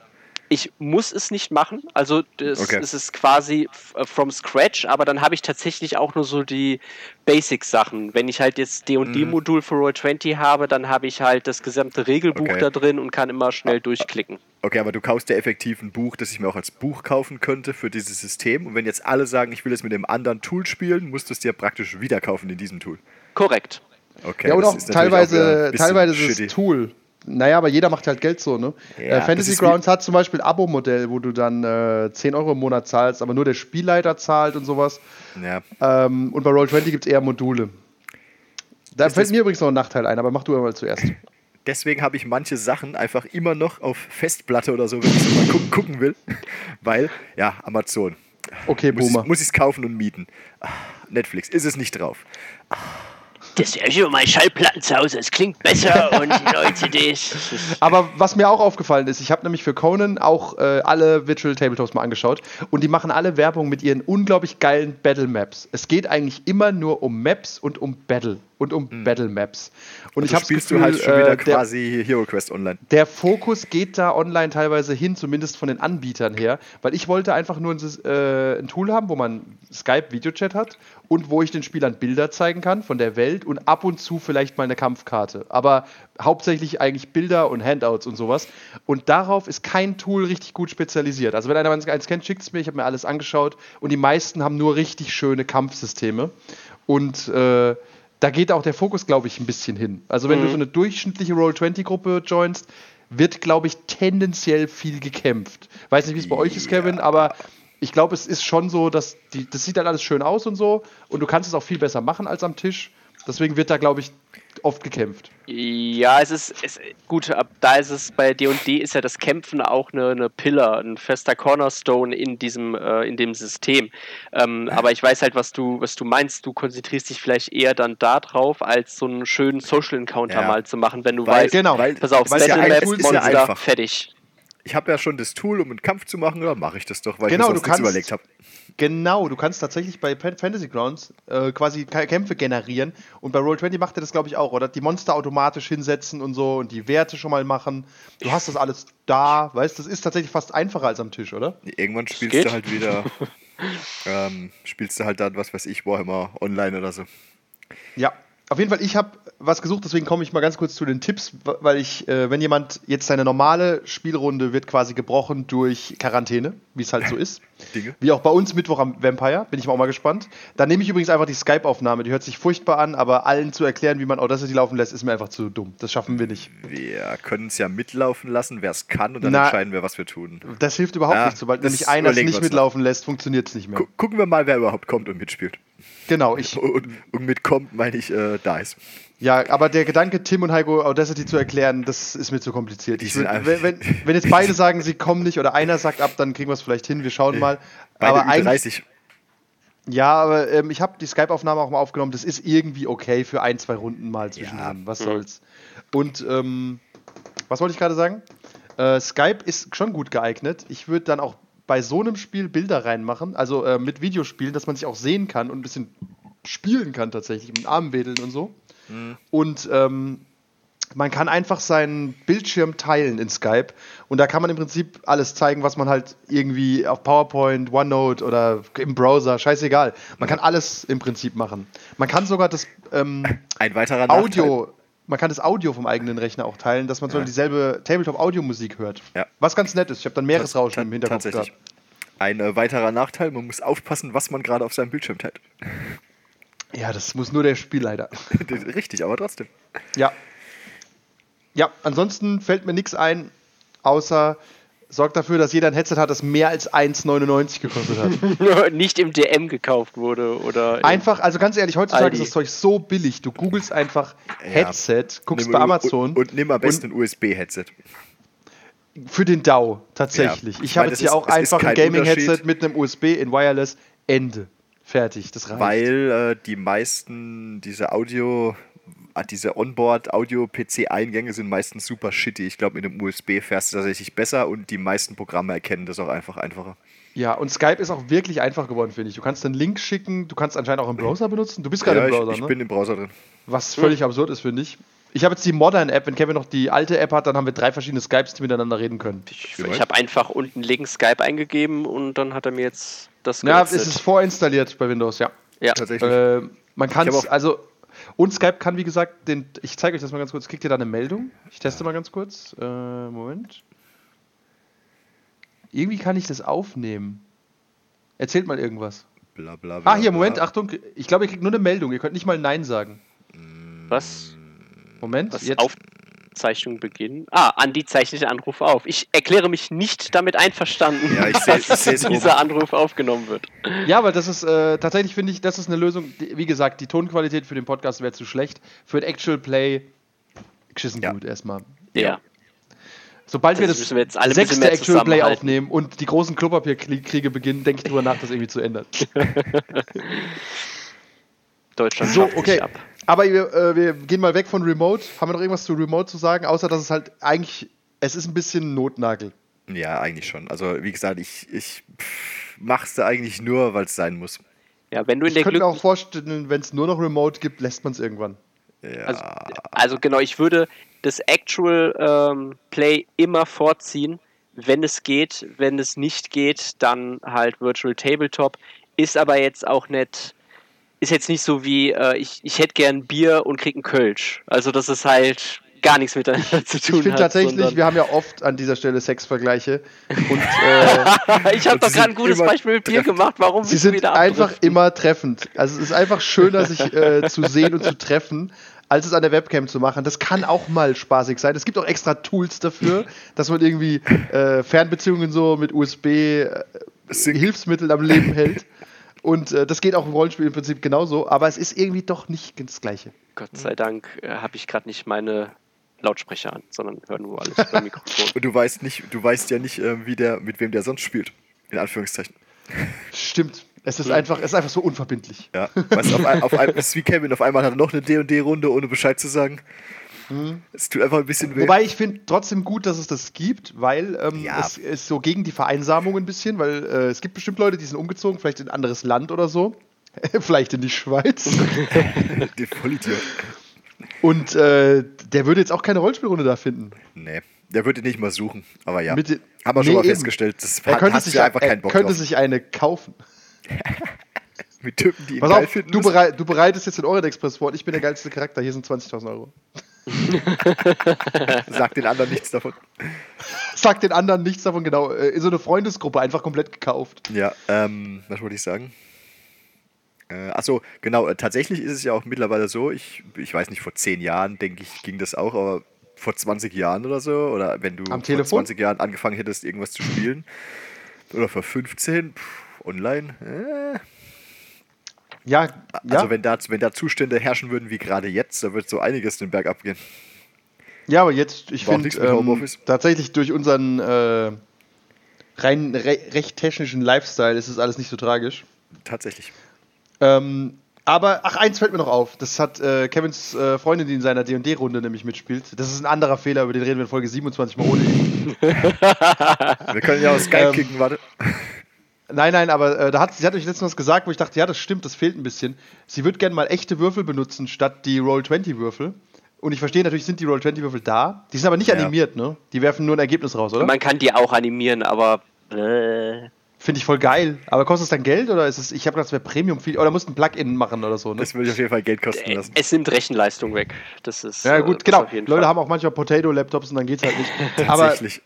Ich muss es nicht machen, also das, Okay. es ist quasi äh, from scratch, aber dann habe ich tatsächlich auch nur so die Basic-Sachen. Wenn ich halt jetzt Mhm. D&D-Modul für Roll20 habe, dann habe ich halt das gesamte Regelbuch Okay. da drin und kann immer schnell durchklicken. Okay, aber du kaufst ja effektiv ein Buch, das ich mir auch als Buch kaufen könnte für dieses System. Und wenn jetzt alle sagen, ich will es mit dem anderen Tool spielen, musst du es dir praktisch wieder kaufen in diesem Tool. Korrekt. Okay, ja, und das auch ist natürlich auch teilweise, teilweise shitty. das Tool. Naja, aber jeder macht halt Geld so, ne? Ja, äh, das Fantasy Grounds hat zum Beispiel ein Abo-Modell, wo du dann äh, 10 Euro im Monat zahlst, aber nur der Spielleiter zahlt und sowas. Ja, Ähm, und bei Roll20 gibt es eher Module. Da Ist fällt mir übrigens noch ein Nachteil ein, aber mach du mal zuerst. deswegen habe ich manche Sachen einfach immer noch auf Festplatte oder so, wenn ich so mal gucken, gucken will. Weil, ja, Amazon. Okay, Muss ich Boomer. muss es kaufen und mieten. Ah, Netflix, ist es nicht drauf. Das ist ja meine Schallplatten zu Hause, es klingt besser und die neue CDs. Aber was mir auch aufgefallen ist, ich habe nämlich für Conan auch äh, alle Virtual Tabletops mal angeschaut und die machen alle Werbung mit ihren unglaublich geilen Battle Maps. Es geht eigentlich immer nur um Maps und um Battle und um Battle Maps. Und ich Also habe spielst du halt schon äh, wieder der, quasi Hero Quest Online. der Fokus geht da online teilweise hin, zumindest von den Anbietern her, weil ich wollte einfach nur ein, äh, ein Tool haben, wo man Skype Videochat hat und wo ich den Spielern Bilder zeigen kann von der Welt und ab und zu vielleicht mal eine Kampfkarte. Aber hauptsächlich eigentlich Bilder und Handouts und sowas. Und darauf ist kein Tool richtig gut spezialisiert. Also wenn einer eins kennt, schickt es mir. Ich habe mir alles angeschaut und die meisten haben nur richtig schöne Kampfsysteme. Und äh, da geht auch der Fokus, glaube ich, ein bisschen hin. Also wenn du so eine durchschnittliche Roll-20-Gruppe joinst, wird, glaube ich, tendenziell viel gekämpft. Weiß nicht, wie es bei euch ist, Kevin, aber ich glaube, es ist schon so, dass die, das sieht halt alles schön aus und so und du kannst es auch viel besser machen als am Tisch. Deswegen wird da, glaube ich, oft gekämpft. Ja, es ist, es, gut, ab da ist es bei D&D ist ja das Kämpfen auch eine, eine Pillar, ein fester Cornerstone in diesem, äh, in dem System. Ähm, aber ich weiß halt, was du, was du meinst. Du konzentrierst dich vielleicht eher dann da drauf, als so einen schönen Social Encounter Ja. mal zu machen, wenn du Weil- weißt, genau. Weil, pass auf, ja, Battle ein- Maps, ja Monster, einfach. fertig. Ich habe ja schon das Tool, um einen Kampf zu machen, oder mache ich das doch, weil Genau, ich mir du sonst kannst- überlegt habe. Genau, du kannst tatsächlich bei Fantasy Grounds äh, quasi Kä- Kämpfe generieren und bei Roll20 macht er das, glaube ich, auch, oder? Die Monster automatisch hinsetzen und so und die Werte schon mal machen. Du hast das alles da, weißt das ist tatsächlich fast einfacher als am Tisch, oder? Irgendwann spielst du halt wieder, ähm, spielst du halt dann, was weiß ich, Warhammer online oder so. Ja. Auf jeden Fall, ich habe was gesucht, deswegen komme ich mal ganz kurz zu den Tipps, weil ich, äh, wenn jemand jetzt seine normale Spielrunde wird quasi gebrochen durch Quarantäne, wie es halt so ist. Dinge. Wie auch bei uns Mittwoch am Vampire, bin ich auch mal gespannt. Dann nehme ich übrigens einfach die Skype-Aufnahme, die hört sich furchtbar an, aber allen zu erklären, wie man Audacity laufen lässt, ist mir einfach zu dumm. Das schaffen wir nicht. Wir können es ja mitlaufen lassen, wer es kann, und dann Na, entscheiden wir, was wir tun. Das hilft überhaupt Ja, nicht. Sobald nämlich einer es nicht mitlaufen lässt, funktioniert es nicht mehr. Gu gucken wir mal, wer überhaupt kommt und mitspielt. Genau, ich. Und, und mitkommt, meine ich, äh, da ist. Ja, aber der Gedanke, Tim und Heiko Audacity zu erklären, das ist mir zu kompliziert. Ich wenn, wenn, wenn jetzt beide sagen, sie kommen nicht oder einer sagt ab, dann kriegen wir es vielleicht hin. Wir schauen mal. Beide aber eigentlich, 30. ja, aber ähm, ich habe die Skype-Aufnahme auch mal aufgenommen. Das ist irgendwie okay für ein, zwei Runden mal zwischendrin. Was soll's. Und ähm, was wollte ich gerade sagen? Äh, Skype ist schon gut geeignet. Ich würde dann auch bei so einem Spiel Bilder reinmachen, also äh, mit Videospielen, dass man sich auch sehen kann und ein bisschen spielen kann tatsächlich, mit Armen wedeln und so. Und ähm, man kann einfach seinen Bildschirm teilen in Skype und da kann man im Prinzip alles zeigen, was man halt irgendwie auf PowerPoint, OneNote oder im Browser, scheißegal. Man kann alles im Prinzip machen. Man kann sogar das ähm, Ein weiterer Nachteil. Audio, man kann das Audio vom eigenen Rechner auch teilen, dass man so dieselbe Tabletop-Audio-Musik hört. Ja. Was ganz nett ist. Ich habe dann Meeresrauschen im Hinterkopf Tatsächlich. gehabt. Ein äh, weiterer Nachteil, man muss aufpassen, was man gerade auf seinem Bildschirm teilt. Ja, das muss nur der Spielleiter. Richtig, aber trotzdem. Ja. Ja, ansonsten fällt mir nichts ein, außer sorgt dafür, dass jeder ein Headset hat, das mehr als 1,99 gekostet hat. nicht im DM gekauft wurde oder. Einfach, also ganz ehrlich, heutzutage Aldi. ist das Zeug so billig. Du googelst einfach Headset, guckst Nimm- bei Amazon Und, und nimm am besten ein USB-Headset. für den DAO tatsächlich. Ja. ich Ich habe jetzt es hier ist- auch einfach ein Gaming-Headset mit einem USB in Wireless. Ende. Fertig. Das reicht. Weil äh, die meisten diese Audio, diese Onboard-Audio-PC-Eingänge sind meistens super shitty. Ich glaube, mit dem USB fährst du tatsächlich besser und die meisten Programme erkennen das auch einfach einfacher. Ja, und Skype ist auch wirklich einfach geworden, finde ich. Du kannst einen Link schicken, du kannst anscheinend auch im Browser benutzen. Du bist gerade Ja, im ich, Browser, ich ne? bin im Browser drin. Was völlig absurd ist, finde ich. Ich habe jetzt die Modern-App. Wenn Kevin noch die alte App hat, dann haben wir drei verschiedene Skypes, die miteinander reden können. Ich, ich habe einfach unten links Skype eingegeben und dann hat er mir jetzt das Ja, es ist vorinstalliert bei Windows, ja. ja. Tatsächlich. Äh, man kann Ich es, also, und Skype kann, wie gesagt, den, ich zeige euch das mal ganz kurz. Kriegt ihr da eine Meldung? Ich teste mal ganz kurz. Äh, Moment. Irgendwie kann ich das aufnehmen. Erzählt mal irgendwas. Bla, bla, bla, Ah, hier, bla. Moment, Achtung. Ich glaube, ihr kriegt nur eine Meldung. Ihr könnt nicht mal Nein sagen. Was? Moment, Was? jetzt. Aufzeichnung beginnen. Ah, Andi zeichnet den Anruf auf. Ich erkläre mich nicht damit einverstanden, Ja, ich seh- ich dass seh's dieser Anruf aufgenommen wird. Ja, aber das ist äh, tatsächlich, finde ich, das ist eine Lösung. Die, wie gesagt, die Tonqualität für den Podcast wäre zu schlecht. Für ein Actual Play geschissen Ja. gut erstmal. Ja. Sobald wir Das das müssen wir jetzt alle ein bisschen sechste Actual Play aufnehmen und die großen Klopapierkriege beginnen, denke ich drüber nach, das irgendwie zu ändern. Deutschland So, schafft sich okay. ab. Aber wir, äh, wir gehen mal weg von Remote. Haben wir noch irgendwas zu Remote zu sagen? Außer, dass es halt eigentlich, es ist ein bisschen Notnagel. Ja, eigentlich schon. Also, wie gesagt, ich, ich mach's da eigentlich nur, weil es sein muss. Ja, wenn du in Ich der könnte Glück mir auch vorstellen, wenn es nur noch Remote gibt, lässt man es irgendwann. Ja, Also, also genau, ich würde das Actual ähm, Play immer vorziehen, wenn es geht. Wenn es nicht geht, dann halt Virtual Tabletop. Ist aber jetzt auch nicht, ist jetzt nicht so wie, äh, ich, ich hätte gern Bier und krieg einen Kölsch. Also das ist halt gar nichts miteinander zu tun Ich finde tatsächlich, wir haben ja oft an dieser Stelle Sexvergleiche. Und äh, ich habe doch gerade ein gutes Beispiel mit Bier gemacht. Warum sie sind wieder einfach immer treffend. Also es ist einfach schöner, sich äh, zu sehen und zu treffen, als es an der Webcam zu machen. Das kann auch mal spaßig sein. Es gibt auch extra Tools dafür, dass man irgendwie äh, Fernbeziehungen so mit USB äh. Hilfsmitteln am Leben hält. Und äh, das geht auch im Rollenspiel im Prinzip genauso, aber es ist irgendwie doch nicht das Gleiche. Gott sei Dank äh, habe ich gerade nicht meine Lautsprecher an, sondern höre nur alles über Mikrofon. Und du weißt nicht, du weißt ja nicht, ähm, wie der, mit wem der sonst spielt. In Anführungszeichen. Stimmt. Es ist einfach, es ist einfach so unverbindlich. Ja. Weißt du, auf, ein, auf ein, es ist wie Kevin, auf einmal hat er noch eine D&D-Runde, ohne Bescheid zu sagen. Es tut einfach ein bisschen weh. Wobei ich finde trotzdem gut, dass es das gibt, weil ähm, Ja. es ist so gegen die Vereinsamung ein bisschen, weil äh, es gibt bestimmt Leute, die sind umgezogen, vielleicht in ein anderes Land oder so. vielleicht in die Schweiz. Den Vollidiot. Und äh, der würde jetzt auch keine Rollenspielrunde da finden. Nee, der würde nicht mal suchen. Aber ja, Mit haben wir schon Nee, mal eben. festgestellt, das Er hat, könnte, hat sich, ja einfach er keinen Bock könnte drauf. sich eine kaufen. Mit Typen, die ihn Pass geil auf, finden. du, berei du bereitest jetzt den Orient Express vor und ich bin der geilste Charakter. Hier sind 20.000 Euro. Sag den anderen nichts davon. Sag den anderen nichts davon, genau. Äh, so eine Freundesgruppe einfach komplett gekauft. Ja, ähm, was wollte ich sagen? Äh, achso, genau, äh, tatsächlich ist es ja auch mittlerweile so, ich, ich weiß nicht, vor zehn Jahren, denke ich, ging das auch, aber vor 20 Jahren oder so, oder wenn du Am vor Telefon? 20 Jahren angefangen hättest, irgendwas zu spielen, oder vor 15, pff, online, äh, Ja, ja. also wenn da, wenn da Zustände herrschen würden wie gerade jetzt, da wird so einiges den Berg abgehen. ja, aber jetzt, ich auch finde ähm, tatsächlich durch unseren äh, rein re recht technischen Lifestyle ist es alles nicht so tragisch. Tatsächlich. Ähm, aber, ach, eins fällt mir noch auf. Das hat äh, Kevins äh, Freundin, die in seiner D&D-Runde nämlich mitspielt. Das ist ein anderer Fehler, über den reden wir in Folge 27 mal ohne ihn. Wir können ja aus Skype Ähm, kicken, warte. Nein, nein, aber äh, da hat, sie hat euch letztens was gesagt, wo ich dachte, ja, das stimmt, das fehlt ein bisschen. Sie würde gerne mal echte Würfel benutzen, statt die Roll-20-Würfel. Und ich verstehe, natürlich sind die Roll-20-Würfel da. Die sind aber nicht Ja. animiert, ne? Die werfen nur ein Ergebnis raus, oder? Man kann die auch animieren, aber. Äh, Finde ich voll geil. Aber kostet es dann Geld oder ist es, ich habe gedacht, es wäre Premium viel, oder musst ein Plugin machen oder so, ne? Das würde ich auf jeden Fall Geld kosten lassen. es nimmt Rechenleistung weg. Das ist. Ja, äh, gut, das genau. Leute Fall. haben auch manchmal Potato-Laptops und dann geht's halt nicht. aber Tatsächlich.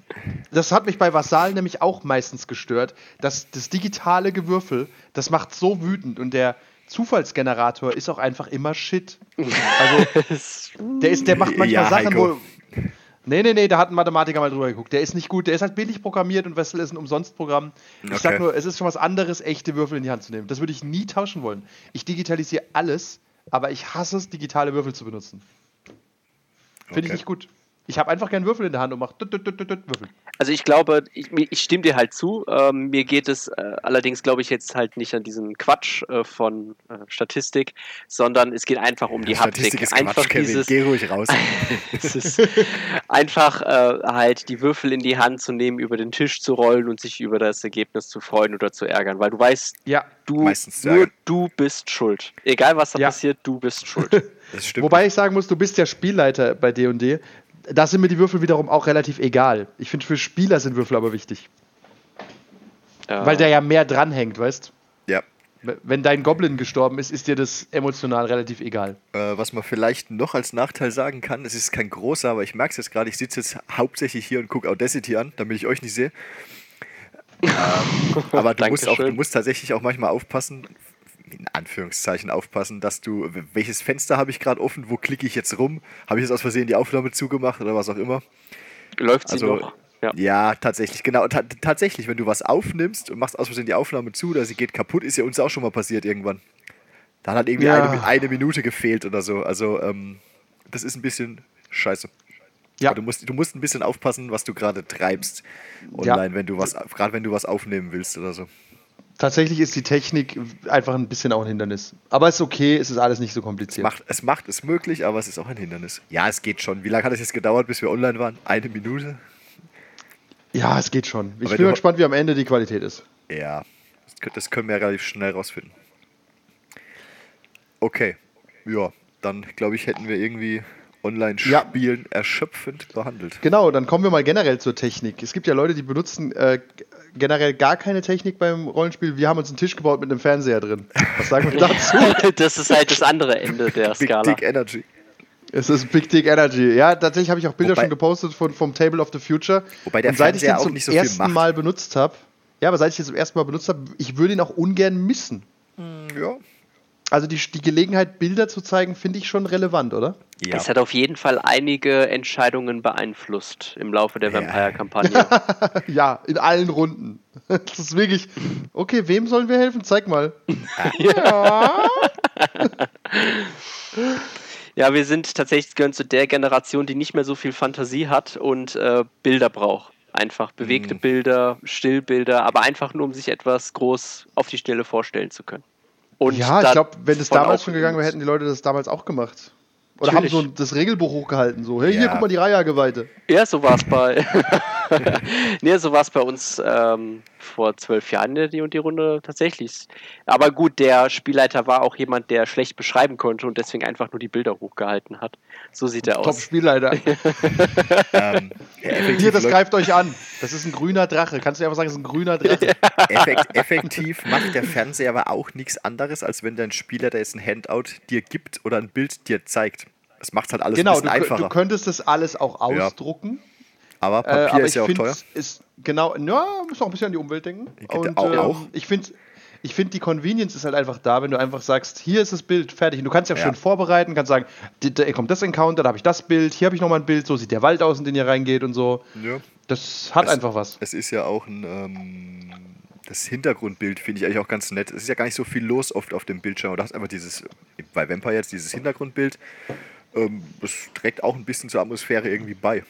das hat mich bei Vasal nämlich auch meistens gestört. dass das digitale Gewürfel, das macht so wütend und der Zufallsgenerator ist auch einfach immer Shit. Also, der, ist, der macht manchmal Ja, Sachen, Heiko. wo. Nee, nee, nee, da hat ein Mathematiker mal drüber geguckt. Der ist nicht gut, der ist halt billig programmiert und Wessel ist ein Umsonstprogramm. Ich Okay. sag nur, es ist schon was anderes, echte Würfel in die Hand zu nehmen. Das würde ich nie tauschen wollen. Ich digitalisiere alles, aber ich hasse es, digitale Würfel zu benutzen. Finde ich Okay. nicht gut. Ich habe einfach keinen Würfel in der Hand und mache Würfel. Also ich glaube, ich, ich stimme dir halt zu. Ähm, mir geht es äh, allerdings, glaube ich, jetzt halt nicht an diesen Quatsch äh, von äh, Statistik, sondern es geht einfach um die Statistik Haptik. ist einfach Quatsch, Kevin. dieses, Geh ruhig raus. es ist einfach äh, halt die Würfel in die Hand zu nehmen, über den Tisch zu rollen und sich über das Ergebnis zu freuen oder zu ärgern, weil du weißt, Ja, du Meistens nur du bist schuld. Egal was da Ja. passiert, du bist schuld. Das stimmt. Wobei ich sagen muss, du bist ja Spielleiter bei D&D. Da sind mir die Würfel wiederum auch relativ egal. Ich finde, für Spieler sind Würfel aber wichtig. Ja. Weil der ja mehr dranhängt, weißt ja. Wenn dein Goblin gestorben ist, ist dir das emotional relativ egal. Äh, was man vielleicht noch als Nachteil sagen kann, es ist kein großer, aber ich merke es jetzt gerade, ich sitze jetzt hauptsächlich hier und gucke Audacity an, damit ich euch nicht sehe. Ähm, aber du musst, auch, du musst tatsächlich auch manchmal aufpassen, in Anführungszeichen aufpassen, dass du, welches Fenster habe ich gerade offen, wo klicke ich jetzt rum, habe ich jetzt aus Versehen die Aufnahme zugemacht oder was auch immer. Läuft sie Also, noch? Ja. Ja, tatsächlich, genau. Ta tatsächlich, wenn du was aufnimmst und machst aus Versehen die Aufnahme zu oder sie geht kaputt, ist ja uns auch schon mal passiert irgendwann. Da hat irgendwie Ja. eine, eine Minute gefehlt oder so. Also, ähm, das ist ein bisschen scheiße. Ja. Aber Du musst, du musst ein bisschen aufpassen, was du gerade treibst Ja. online, wenn du was, gerade wenn du was aufnehmen willst oder so. Tatsächlich ist die Technik einfach ein bisschen auch ein Hindernis. Aber es ist okay, es ist alles nicht so Es kompliziert. macht, es macht es möglich, aber es ist auch ein Hindernis. Ja, es geht schon. Wie lange hat es jetzt gedauert, bis wir online waren? Eine Minute? ja, es geht schon. Ich Aber bin gespannt, wie am Ende die Qualität ist. Ja, das, kö- das können wir relativ schnell rausfinden. Okay, ja, dann glaube ich, hätten wir irgendwie Ja. Online-Spielen erschöpfend behandelt. Genau, dann kommen wir mal generell zur Technik. Es gibt ja Leute, die benutzen äh, generell gar keine Technik beim Rollenspiel. Wir haben uns einen Tisch gebaut mit einem Fernseher drin. Was sagen wir dazu? das ist halt das andere Ende der Big Skala. Dick Energy. Es ist Big Dick Energy. Ja, tatsächlich habe ich auch Bilder Wobei- schon gepostet von, vom Table of the Future. Wobei der Und seit ich Fernseher den auch zum so ersten. Mal benutzt habe, ja, aber seit ich den zum ersten Mal benutzt habe, ich würde ihn auch ungern missen. Ja. Also die, die Gelegenheit, Bilder zu zeigen, finde ich schon relevant, oder? ja. Es hat auf jeden Fall einige Entscheidungen beeinflusst im Laufe der Ja. Vampire-Kampagne. Ja, in allen Runden. Das ist wirklich. Okay, wem sollen wir helfen? Zeig mal. ja, wir sind tatsächlich gehören zu der Generation, die nicht mehr so viel Fantasie hat und äh, Bilder braucht. Einfach bewegte Mhm. Bilder, Stillbilder, aber einfach nur, um sich etwas groß auf die Stelle vorstellen zu können. Und ja, ich glaube, wenn es damals schon gegangen wäre, hätten die Leute das damals auch gemacht. Oder Natürlich. haben so das Regelbuch hochgehalten, so, hey, hier, Ja. guck mal die Reihergeweihte. Ja, so war es bei. nee, so war es bei uns ähm, vor zwölf Jahren in der und die Runde tatsächlich. Aber gut, der Spielleiter war auch jemand, der schlecht beschreiben konnte und deswegen einfach nur die Bilder hochgehalten hat. So sieht er aus. Top-Spielleiter. Ähm, Hier, das greift euch an. Das ist ein grüner Drache. Kannst du einfach sagen, das ist ein grüner Drache? effekt, effektiv macht der Fernseher aber auch nichts anderes, als wenn dein Spieler, der jetzt ein Handout dir gibt oder ein Bild dir zeigt. Das macht halt alles Genau, ein du, bisschen du einfacher. könntest das alles auch Ja. Aber Äh, Papier aber ist ja auch teuer. ist genau, ja, muss auch ein bisschen an die Umwelt denken. Und auch- ähm, auch. ich finde, ich finde die Convenience ist halt einfach da, wenn du einfach sagst, hier ist das Bild fertig. Und du kannst ja, Ja. schön vorbereiten, kannst sagen, da kommt das Encounter, da habe ich das Bild, hier habe ich nochmal ein Bild, so sieht der Wald aus, in den ihr reingeht und so. Ja. Das hat Es- einfach was. Es ist ja auch ein. Ähm, das Hintergrundbild finde ich eigentlich auch ganz nett. Es ist ja gar nicht so viel los oft auf dem Bildschirm. Du hast einfach dieses, bei Vampire jetzt dieses Hintergrundbild. Ähm, das trägt auch ein bisschen zur Atmosphäre irgendwie bei.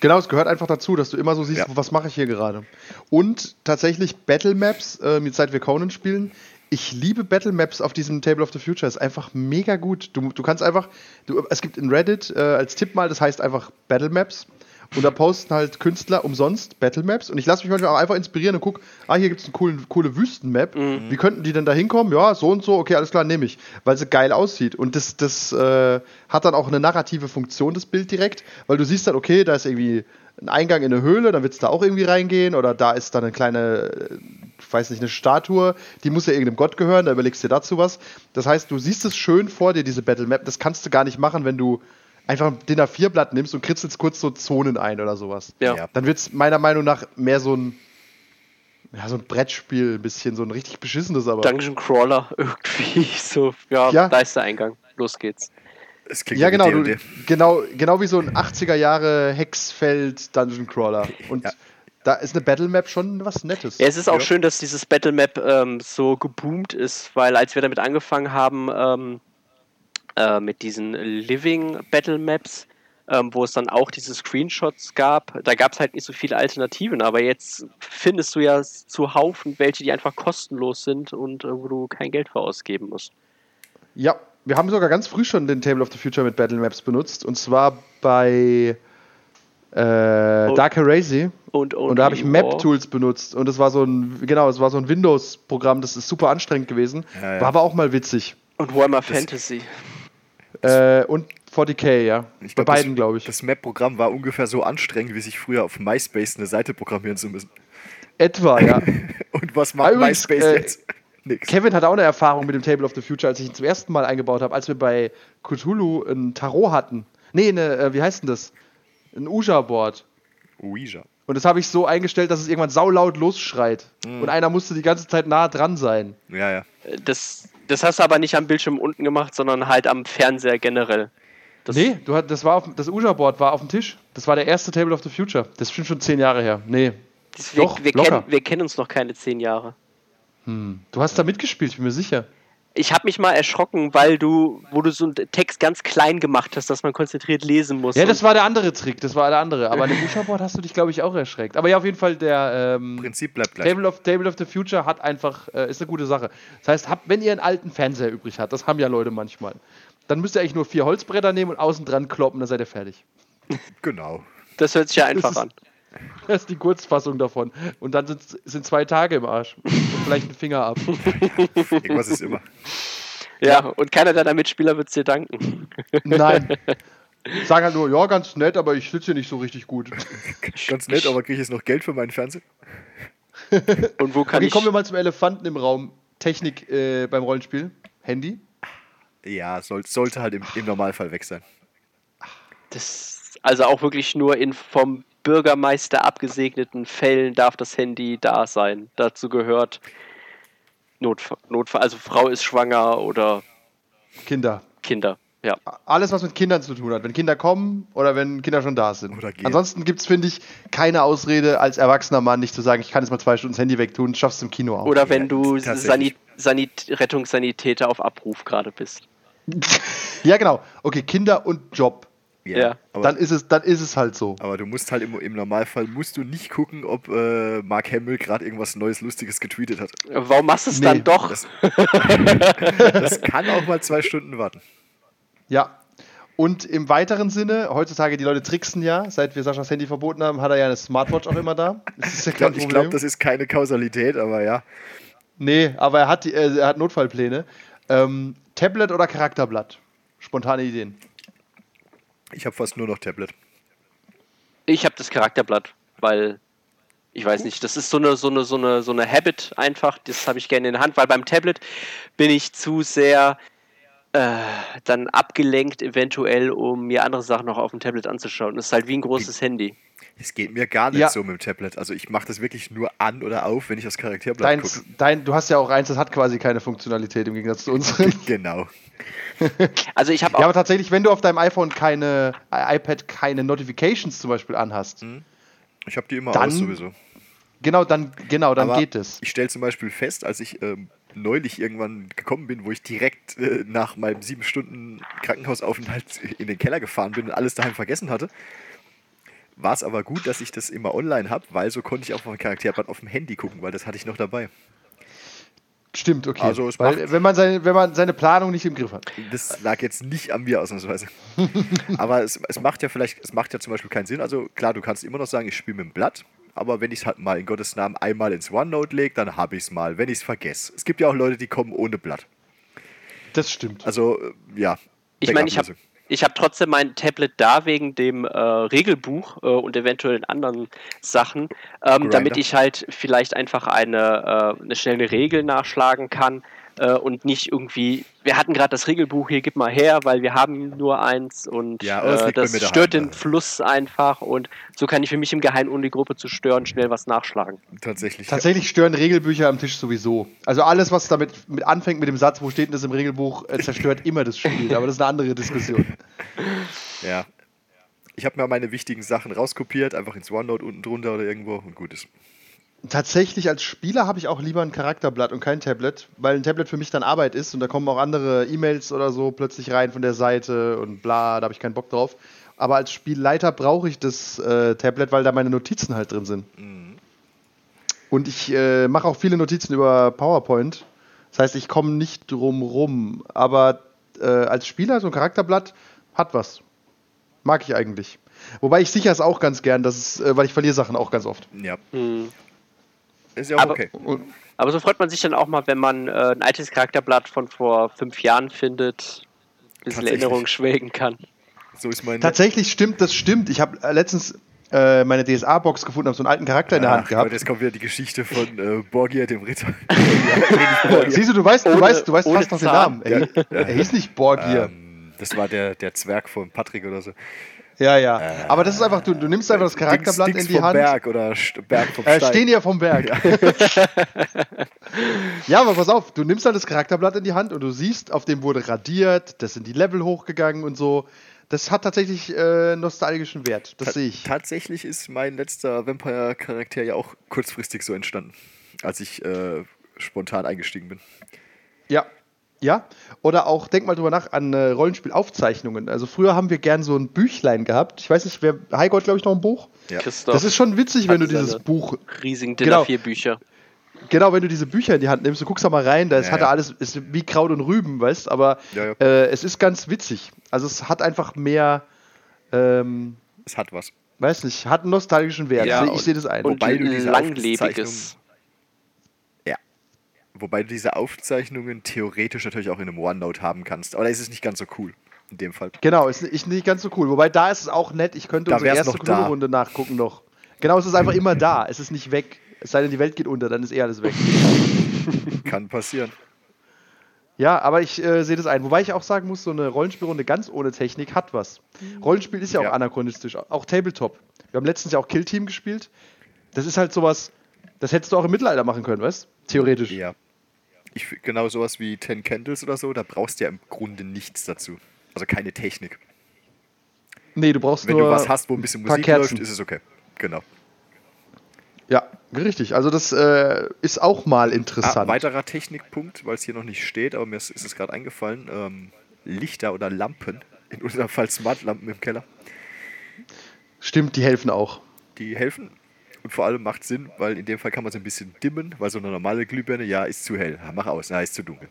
Genau, es gehört einfach dazu, dass du immer so siehst, Ja. was mache ich hier gerade. Und tatsächlich Battle Maps, äh, seit wir Conan spielen, ich liebe Battle Maps auf diesem Table of the Future, ist einfach mega gut. Du, du kannst einfach, du, es gibt in Reddit äh, als Tipp mal, das heißt einfach Battle Maps. Und da posten halt Künstler umsonst Battle Maps. Und ich lasse mich manchmal auch einfach inspirieren und gucke, ah, hier gibt es eine coole, coole Wüstenmap. Wie könnten die denn da hinkommen? Ja, so und so, okay, alles klar, nehme ich. Weil sie geil aussieht. Und das, das äh, hat dann auch eine narrative Funktion, das Bild direkt. Weil du siehst dann, okay, da ist irgendwie ein Eingang in eine Höhle, dann wird es da auch irgendwie reingehen. Oder da ist dann eine kleine, äh, ich weiß nicht, eine Statue, die muss ja irgendeinem Gott gehören, da überlegst du dir dazu was. Das heißt, du siehst es schön vor dir, diese Battle Map. Das kannst du gar nicht machen, wenn du einfach ein DIN A4-Blatt nimmst und kritzelst kurz so Zonen ein oder sowas. Ja. Dann wird es meiner Meinung nach mehr so ein, ja, so ein Brettspiel, ein bisschen, so ein richtig beschissenes, aber. Dungeon Crawler irgendwie. So, ja, Ja. da ist der Eingang. Los geht's. Es klingt Ja, genau, du, genau, genau wie so ein 80er Jahre Hexfeld Dungeon Crawler. Und Ja. da ist eine Battle Map schon was Nettes. Ja, es ist auch Ja. schön, dass dieses Battle Map ähm, so geboomt ist, weil als wir damit angefangen haben, ähm, äh, mit diesen Living Battle Maps, ähm, wo es dann auch diese Screenshots gab, da gab es halt nicht so viele Alternativen, aber jetzt findest du ja zu Haufen welche, die einfach kostenlos sind und äh, wo du kein Geld für ausgeben musst. Ja, wir haben sogar ganz früh schon den Table of the Future mit Battle Maps benutzt. Und zwar bei äh, Dark Heresy. Und, Und da habe ich Map Tools benutzt. Und das war so ein, genau, das war so ein Windows-Programm, das ist super anstrengend gewesen. Ja, ja. War aber auch mal witzig. und Warhammer Fantasy. Äh, und 40k, ja. Ich bei glaub, beiden, das- glaube ich. Das Map-Programm war ungefähr so anstrengend, wie sich früher auf MySpace eine Seite programmieren zu müssen. Etwa, ja. Und was macht Übrigens, MySpace äh, jetzt? Nix. Kevin hat auch eine Erfahrung mit dem Table of the Future, als ich ihn zum ersten Mal eingebaut habe, als wir bei Cthulhu ein Tarot hatten. Nee, eine, äh, wie heißt denn das? Ein Ouija-Board. Ouija. Und das habe ich so eingestellt, dass es irgendwann saulaut losschreit. Mhm. Und einer musste die ganze Zeit nah dran sein. Ja, ja. Das, das hast du aber nicht am Bildschirm unten gemacht, sondern halt am Fernseher generell. Das, nee, du hat, das, war auf, das Ouija-Board war auf dem Tisch. Das war der erste Table of the Future. Das ist schon zehn Jahre her. Nee. das, wir, Doch, wir, locker. kennen, wir kennen uns noch keine zehn Jahre. Du hast da mitgespielt, ich bin mir sicher. Ich habe mich mal erschrocken, weil du, wo du so einen Text ganz klein gemacht hast, dass man konzentriert lesen muss. Ja, das war der andere Trick, das war der andere. Aber an dem Ouija-Board hast du dich, glaube ich, auch erschreckt. Aber ja, auf jeden Fall, der ähm, Prinzip bleibt gleich. Table, of, Table of the Future hat einfach, äh, ist eine gute Sache. Das heißt, habt, wenn ihr einen alten Fernseher übrig habt, das haben ja Leute manchmal, dann müsst ihr eigentlich nur vier Holzbretter nehmen und außen dran kloppen, dann seid ihr fertig. Genau. das hört sich ja einfach ist- an. Das ist die Kurzfassung davon. Und dann sind, sind zwei Tage im Arsch. Und vielleicht ein Finger ab. Irgendwas ist immer. Ja, und keiner deiner Mitspieler wird es dir danken. Nein. Sagen halt nur, ja, ganz nett, aber ich sitze hier nicht so richtig gut. Ganz nett, aber kriege ich jetzt noch Geld für meinen Fernseher? Und wo kann Okay, ich. kommen wir mal zum Elefanten im Raum. Technik äh, beim Rollenspiel. Handy. Ja, soll, sollte halt im, im Normalfall weg sein. Das, also auch wirklich nur in vom Bürgermeister abgesegneten Fällen darf das Handy da sein. Dazu gehört Notfall, Notfall also Frau ist schwanger oder Kinder. Kinder. Ja. Alles, was mit Kindern zu tun hat. Wenn Kinder kommen oder wenn Kinder schon da sind. Oder gehen. Ansonsten gibt es, finde ich, keine Ausrede als erwachsener Mann, nicht zu sagen, ich kann jetzt mal zwei Stunden das Handy wegtun, schaffst es im Kino auch. Oder wenn du. Sanit, Sanit, Rettungssanitäter auf Abruf gerade bist. Ja, genau. Okay, Kinder und Job. Ja. Aber, Dann ist es, dann ist es halt so. aber du musst halt im, im Normalfall musst du nicht gucken, ob äh, Mark Hamill gerade irgendwas Neues, Lustiges getweetet hat. Warum machst du es Nee, dann doch? Das, das kann auch mal zwei Stunden warten. Ja. Und im weiteren Sinne, heutzutage die Leute tricksen ja, seit wir Saschas Handy verboten haben, hat er ja eine Smartwatch auch immer da. Das ist ja Ich kein glaube, das ist keine Kausalität, aber ja. nee, aber er hat, die, äh, er hat Notfallpläne. Ähm, Tablet oder Charakterblatt? Spontane Ideen. Ich habe fast nur noch Tablet. Ich habe das Charakterblatt, weil ich weiß nicht, das ist so eine so eine so eine so eine Habit einfach, das habe ich gerne in der Hand, weil beim Tablet bin ich zu sehr äh, dann abgelenkt eventuell, um mir andere Sachen noch auf dem Tablet anzuschauen. Das ist halt wie ein großes Handy. Es geht mir gar nicht Ja. so mit dem Tablet. Also ich mache das wirklich nur an oder auf, wenn ich das Charakterblatt gucke. dein, du hast ja auch eins, das hat quasi keine Funktionalität im Gegensatz zu unseren. Genau. Also ich habe Ja, aber tatsächlich, wenn du auf deinem iPhone keine, äh, iPad keine Notifications zum Beispiel anhast, Ich habe die immer Dann aus sowieso. genau, dann, genau, dann Aber geht es. Ich stelle zum Beispiel fest, als ich ähm, neulich irgendwann gekommen bin, wo ich direkt äh, nach meinem sieben Stunden Krankenhausaufenthalt in den Keller gefahren bin und alles daheim vergessen hatte, war es aber gut, dass ich das immer online habe, weil so konnte ich auch auf mein Charakterblatt auf dem Handy gucken, weil das hatte ich noch dabei. Stimmt, okay. Also es Weil, wenn, man seine, wenn man seine Planung nicht im Griff hat. Das lag jetzt nicht an mir ausnahmsweise. aber es, es macht ja vielleicht, es macht ja zum Beispiel keinen Sinn. Also klar, du kannst immer noch sagen, ich spiele mit dem Blatt, aber wenn ich es halt mal in Gottes Namen einmal ins OneNote lege, dann habe ich es mal, wenn ich es vergesse. Es gibt ja auch Leute, die kommen ohne Blatt. Das stimmt. Also, ja. Ich meine, ich habe. Ich hab trotzdem mein Tablet da wegen dem äh, Regelbuch äh, und eventuell anderen Sachen, ähm, damit ich halt vielleicht einfach eine, äh, eine schnelle Regel nachschlagen kann äh, und nicht irgendwie, wir hatten gerade das Regelbuch, hier gib mal her, weil wir haben nur eins und Ja, äh, das mir daheim, stört den also. Fluss einfach und so kann ich für mich im Geheimen, ohne die Gruppe zu stören, schnell was nachschlagen. Tatsächlich. Tatsächlich stören Regelbücher am Tisch sowieso. Also alles, was damit mit anfängt mit dem Satz, wo steht denn das im Regelbuch, äh, zerstört immer das Spiel. Aber das ist eine andere Diskussion. Ja. Ich habe mir meine wichtigen Sachen rauskopiert, einfach ins OneNote unten drunter oder irgendwo und gut ist. Tatsächlich als Spieler habe ich auch lieber ein Charakterblatt und kein Tablet, weil ein Tablet für mich dann Arbeit ist und da kommen auch andere E-Mails oder so plötzlich rein von der Seite und bla, da habe ich keinen Bock drauf. Aber als Spielleiter brauche ich das äh, Tablet, weil da meine Notizen halt drin sind. Und ich äh, mache auch viele Notizen über PowerPoint. Das heißt, ich komme nicht drum rum. Aber äh, als Spieler so ein Charakterblatt hat was. Mag ich eigentlich. Wobei ich sicher es auch ganz gern, dass es, äh, weil ich verliere Sachen auch ganz oft. Ja. Hm. Ist ja auch Aber- okay. Aber so freut man sich dann auch mal, wenn man äh, ein altes Charakterblatt von vor fünf Jahren findet, ein bisschen. Erinnerung schwelgen kann. So ist mein. Tatsächlich stimmt, das stimmt. Ich habe äh, letztens äh, meine DSA-Box gefunden, habe so einen alten Charakter in der Hand Ach, gehabt. Gott, jetzt kommt wieder die Geschichte von äh, Borgia, dem Ritter. Borgia. Siehst du, du weißt, du Ohne- weißt, du weißt fast noch den. Namen. Er, er hieß nicht Borgir. ähm, das war der, der Zwerg von Patrick oder so. Ja, ja. Aber das ist einfach, du, du nimmst einfach das Charakterblatt Dings, in Dings die vom Hand. Berg oder St Berg vom Äh, Stein. stehen ja vom Berg. Ja. aber pass auf, du nimmst halt das Charakterblatt in die Hand und du siehst, auf dem wurde radiert, das sind die Level hochgegangen und so. Das hat tatsächlich äh, nostalgischen Wert. Das Ta- sehe ich. Tatsächlich ist mein letzter Vampire-Charakter ja auch kurzfristig so entstanden, als ich äh, spontan eingestiegen bin. Ja. Ja, oder auch, denk mal drüber nach, an äh, Rollenspielaufzeichnungen. Also früher haben wir gern so ein Büchlein gehabt. Ich weiß nicht, wer, Heiko hat, glaube ich, noch ein Buch. Ja. Christoph, Das ist schon witzig, wenn du dieses Buch, riesigen Genau. DIN A4-Bücher. genau, wenn du diese Bücher in die Hand nimmst, du guckst da mal rein, da ist, Ja, hat ja. alles, ist wie Kraut und Rüben, weißt aber Ja, ja. Äh, es ist ganz witzig. Also es hat einfach mehr, ähm, Es hat was. weiß nicht, hat einen nostalgischen Wert. Ja, ich sehe das ein. Und Wobei du diese langlebiges. Wobei du diese Aufzeichnungen theoretisch natürlich auch in einem OneNote haben kannst. Aber da ist es nicht ganz so cool. In dem Fall. Genau, ist nicht, nicht ganz so cool. Wobei da ist es auch nett. Ich könnte Da unsere erste. Knuddelrunde nachgucken noch. Genau, es ist einfach immer da. Es ist nicht weg. Es sei denn, die Welt geht unter, dann ist eh alles weg. Kann passieren. Ja, aber ich äh, sehe das ein. Wobei ich auch sagen muss, so eine Rollenspielrunde ganz ohne Technik hat was. Rollenspiel ist ja auch Ja. anachronistisch. Auch Tabletop. Wir haben letztens ja auch Kill Team gespielt. Das ist halt sowas, das hättest du auch im Mittelalter machen können, weißt Theoretisch. Ja. Ich, genau sowas wie Ten Candles oder so, da brauchst du ja im Grunde nichts dazu. Also keine Technik. Nee, du brauchst Wenn nur du was hast, wo ein bisschen Musik Kerzen. läuft, ist es okay. Genau. Ja, richtig. Also das äh, ist auch mal Ah, interessant. weiterer Technikpunkt, weil es hier noch nicht steht, aber mir ist, ist es gerade eingefallen. Ähm, Lichter oder Lampen, in unserem Fall Smartlampen im Keller, Stimmt, die helfen auch. die helfen. Und vor allem macht Sinn, weil in dem Fall kann man es ein bisschen dimmen, weil so eine normale Glühbirne, ja, ist zu hell. Ja, mach aus, ja, ist zu dunkel.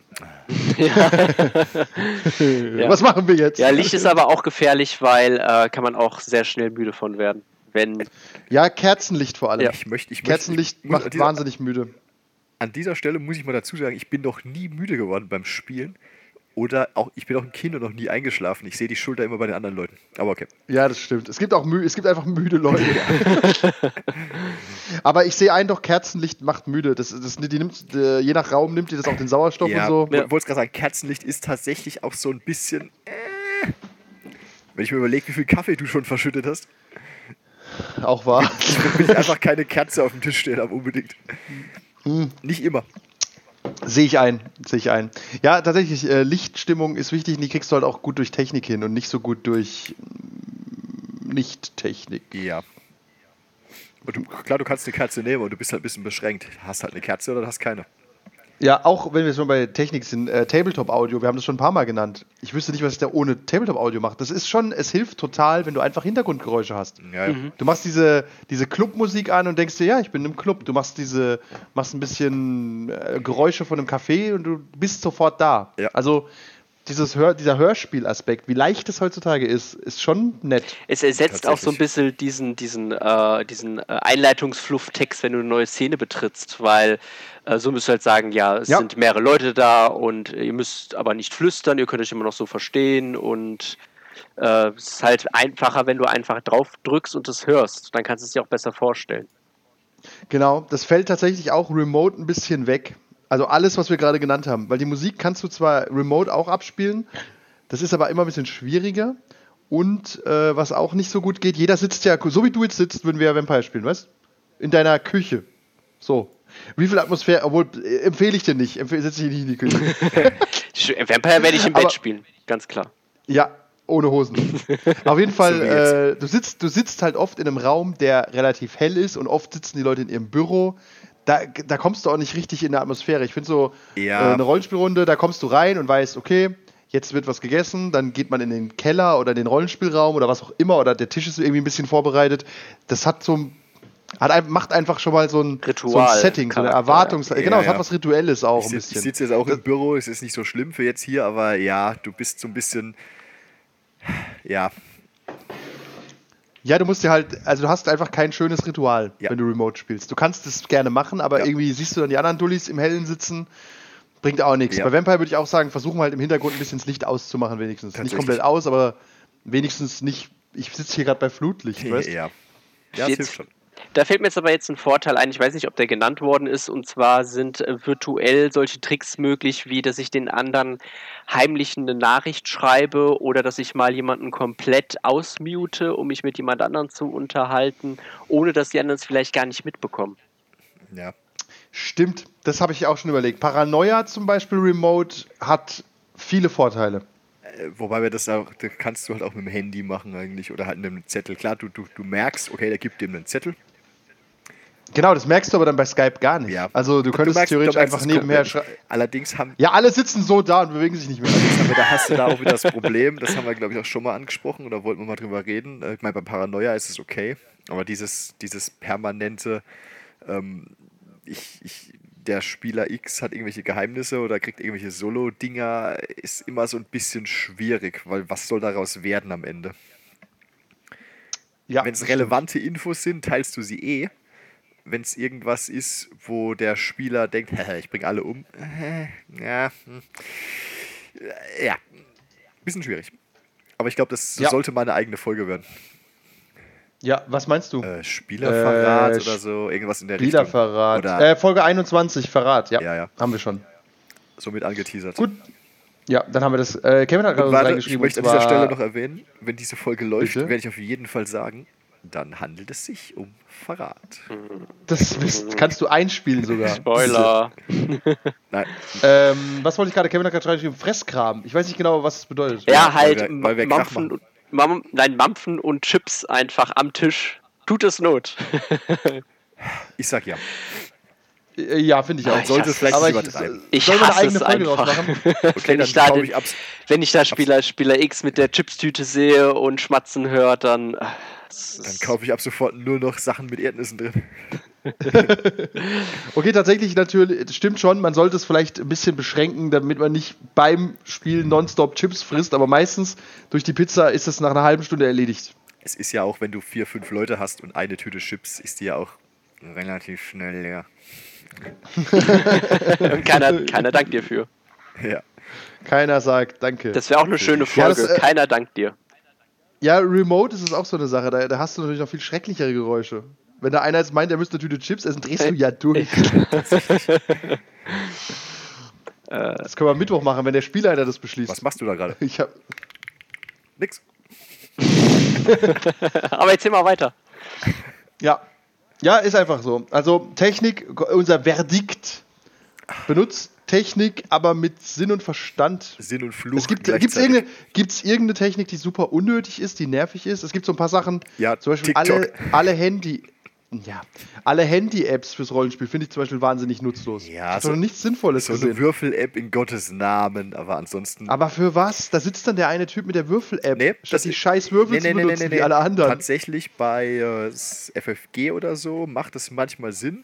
Was machen wir jetzt? Ja, Licht ist aber auch gefährlich, weil äh, kann man auch sehr schnell müde von werden. Wenn, Ja, Kerzenlicht vor allem. Ja. Ich möchte, ich Kerzenlicht möchte, ich macht an dieser, wahnsinnig müde. An dieser Stelle muss ich mal dazu sagen, ich bin noch nie müde geworden beim Spielen. Oder auch, ich bin auch im Kino noch nie eingeschlafen. Ich sehe die Schulter immer bei den anderen Leuten. Aber okay. Ja, das stimmt. Es gibt auch mü es gibt einfach müde Leute. Aber ich sehe ein, doch Kerzenlicht macht müde. Das, das, die nimmt, äh, je nach Raum nimmt die das auch den Sauerstoff Ja, und so. Ja. ich wollte gerade sagen, Kerzenlicht ist tatsächlich auch so ein bisschen. Äh, wenn ich mir überlege, wie viel Kaffee du schon verschüttet hast, Auch wahr. will ich einfach keine Kerze auf dem Tisch stehen haben, unbedingt. Hm. Nicht immer. Sehe ich ein, sehe ich ein. Ja, tatsächlich, äh, Lichtstimmung ist wichtig und die kriegst du halt auch gut durch Technik hin und nicht so gut durch mm, Nicht-Technik. Ja. Und du, klar, du kannst eine Kerze nehmen und du bist halt ein bisschen beschränkt. Hast halt eine Kerze oder hast keine. Ja, auch wenn wir schon bei Technik sind, äh, Tabletop-Audio, wir haben das schon ein paar Mal genannt. Ich wüsste nicht, was ich da ohne Tabletop-Audio mache. Das ist schon, es hilft total, wenn du einfach Hintergrundgeräusche hast. Ja, ja. Du machst diese, diese Clubmusik an und denkst dir, ja, ich bin im Club. Du machst diese, machst ein bisschen äh, Geräusche von einem Café und du bist sofort da. Ja. Also dieses Hör, dieser Hörspielaspekt, wie leicht es heutzutage ist, ist schon nett. es ersetzt auch so ein bisschen diesen, diesen, äh, diesen äh, Einleitungsflufftext, wenn du eine neue Szene betrittst, weil äh, so müsst ihr halt sagen, ja, es Ja. sind mehrere Leute da und ihr müsst aber nicht flüstern, ihr könnt euch immer noch so verstehen und äh, es ist halt einfacher, wenn du einfach drauf drückst und es hörst. Dann kannst du es dir auch besser vorstellen. Genau, das fällt tatsächlich auch remote ein bisschen weg. Also alles, was wir gerade genannt haben. Weil die Musik kannst du zwar remote auch abspielen, das ist aber immer ein bisschen schwieriger. Und äh, was auch nicht so gut geht, jeder sitzt ja, so wie du jetzt sitzt, würden wir ja Vampire spielen, weißt In deiner Küche. So. Wie viel Atmosphäre, obwohl, äh, empfehle ich dir nicht, empfehle, setze ich nicht in die Küche. Vampire werde ich im Aber- Bett spielen, ganz klar. Ja, ohne Hosen. Auf jeden Fall, äh, du, sitzt, du sitzt halt oft in einem Raum, der relativ hell ist und oft sitzen die Leute in ihrem Büro. Da, da kommst du auch nicht richtig in der Atmosphäre. Ich finde so Ja. äh, eine Rollenspielrunde, da kommst du rein und weißt, okay, jetzt wird was gegessen, dann geht man in den Keller oder den Rollenspielraum oder was auch immer oder der Tisch ist irgendwie ein bisschen vorbereitet. Das hat so ein hat, macht einfach schon mal so ein, so Ritual- ein Setting, so eine Erwartungs... ja. Genau, Ja, es hat was Rituelles auch Ich, ein sitz- ich bisschen. sitze jetzt auch im Büro, es ist nicht so schlimm für jetzt hier, aber ja, du bist so ein bisschen. Ja, Ja, du musst dir halt, also du hast einfach kein schönes Ritual, Ja. wenn du Remote spielst. Du kannst es gerne machen, aber Ja. irgendwie siehst du dann die anderen Dullis im Hellen sitzen, bringt auch nichts. Ja. Bei Vampire würde ich auch sagen, versuchen wir halt im Hintergrund ein bisschen das Licht auszumachen, wenigstens. Nicht komplett aus, aber wenigstens nicht. Ich sitze hier gerade bei Flutlicht, weißt du? ja. Ja, das hilft schon. Da fällt mir jetzt aber jetzt ein Vorteil ein, ich weiß nicht, ob der genannt worden ist, und zwar sind äh, virtuell solche Tricks möglich, wie dass ich den anderen heimlich eine Nachricht schreibe oder dass ich mal jemanden komplett ausmute, um mich mit jemand anderem zu unterhalten, ohne dass die anderen es vielleicht gar nicht mitbekommen. Ja. Stimmt, das habe ich auch schon überlegt. Paranoia zum Beispiel Remote hat viele Vorteile. Äh, Wobei wir das auch, das kannst du halt auch mit dem Handy machen eigentlich oder halt mit einem Zettel. Klar, du, du, du merkst, okay, der gibt dem einen Zettel. Genau, das merkst du aber dann bei Skype gar nicht. Ja. Also du könntest merkst- theoretisch merkst einfach nebenher schreiben. Allerdings haben, Ja, alle sitzen so da und bewegen sich nicht mehr. aber da hast du da auch wieder das Problem, das haben wir, glaube ich, auch schon mal angesprochen oder wollten wir mal drüber reden. Äh, Ich meine, bei Paranoia ist es okay, aber dieses, dieses permanente, ähm, ich, ich, der Spieler X hat irgendwelche Geheimnisse oder kriegt irgendwelche Solo-Dinger, ist immer so ein bisschen schwierig, weil was soll daraus werden am Ende? Ja, Wenn es relevante Infos sind, teilst du sie eh. Wenn es irgendwas ist, wo der Spieler denkt, ich bringe alle um, ja, hm. Ja, bisschen schwierig. Aber ich glaube, das Ja. sollte mal eine eigene Folge werden. Ja, was meinst du? Äh, Spielerverrat Äh, oder so, irgendwas in der Spielerverrat. Richtung. Oder Äh, Folge 21, Verrat, ja, Ja, ja. Haben wir schon. somit angeteasert. Gut. Ja, dann haben wir das. Äh, Kevin hat gerade warte, ich reingeschrieben. möchte an dieser Stelle noch erwähnen, wenn diese Folge läuft, werde ich auf jeden Fall sagen, dann handelt es sich um Verrat. Das bist- kannst du einspielen sogar. Spoiler. Nein, ähm, was wollte ich gerade? Kevin hat gerade reingeschrieben. Fresskram. Ich weiß nicht genau, was das bedeutet. Ja, Ja, halt weil wir- weil wir Mampfen, und, Mam, nein, Mampfen und Chips einfach am Tisch. Tut es Not. ich sag ja. Äh, Ja, finde ich auch. Ah, ich Sollte hasse vielleicht Aber nicht ich, übertreiben. Ich soll eine eigene es Folge draus machen? Okay, wenn dann ich da, glaube den, ich abs wenn ich da Spieler, Spieler X mit der Chipstüte sehe und schmatzen höre, dann äh, Dann kaufe ich ab sofort nur noch Sachen mit Erdnüssen drin. Okay, tatsächlich natürlich, das stimmt schon, man sollte es vielleicht ein bisschen beschränken, damit man nicht beim Spielen nonstop Chips frisst, aber meistens durch die Pizza ist es nach einer halben Stunde erledigt. Es ist ja auch, wenn du vier, fünf Leute hast und eine Tüte Chips, ist die ja auch relativ schnell leer. keiner, keiner dankt dir für. Ja. Keiner sagt Danke. Das wäre auch eine schöne Ja, Folge. das, äh, keiner dankt dir. Ja, Remote ist es auch so eine Sache, da, da hast du natürlich noch viel schrecklichere Geräusche. Wenn da einer jetzt meint, er müsste eine Tüte Chips essen, drehst du ja durch. das können wir am Mittwoch machen, wenn der Spielleiter das beschließt. Was machst du da gerade? Ich hab, Nix. Aber erzähl mal weiter. Ja. Ja, ist einfach so. Also Technik, unser Verdikt. Benutzt Technik, aber mit Sinn und Verstand. Sinn und Fluch. Es gibt gleichzeitig. gibt's irgendeine, gibt's irgendeine Technik, die super unnötig ist, die nervig ist? Es gibt so ein paar Sachen, Ja, zum Beispiel TikTok. alle, alle Handy, ja, alle Handy-Apps fürs Rollenspiel finde ich zum Beispiel wahnsinnig nutzlos. Ja, habe so- nichts Sinnvolles So eine gesehen. Würfel-App in Gottes Namen, aber ansonsten. Aber für was? Da sitzt dann der eine Typ mit der Würfel-App, Nee, statt das die scheiß Würfel zu benutzen, wie alle anderen. Tatsächlich bei äh, FFG oder so macht es manchmal Sinn.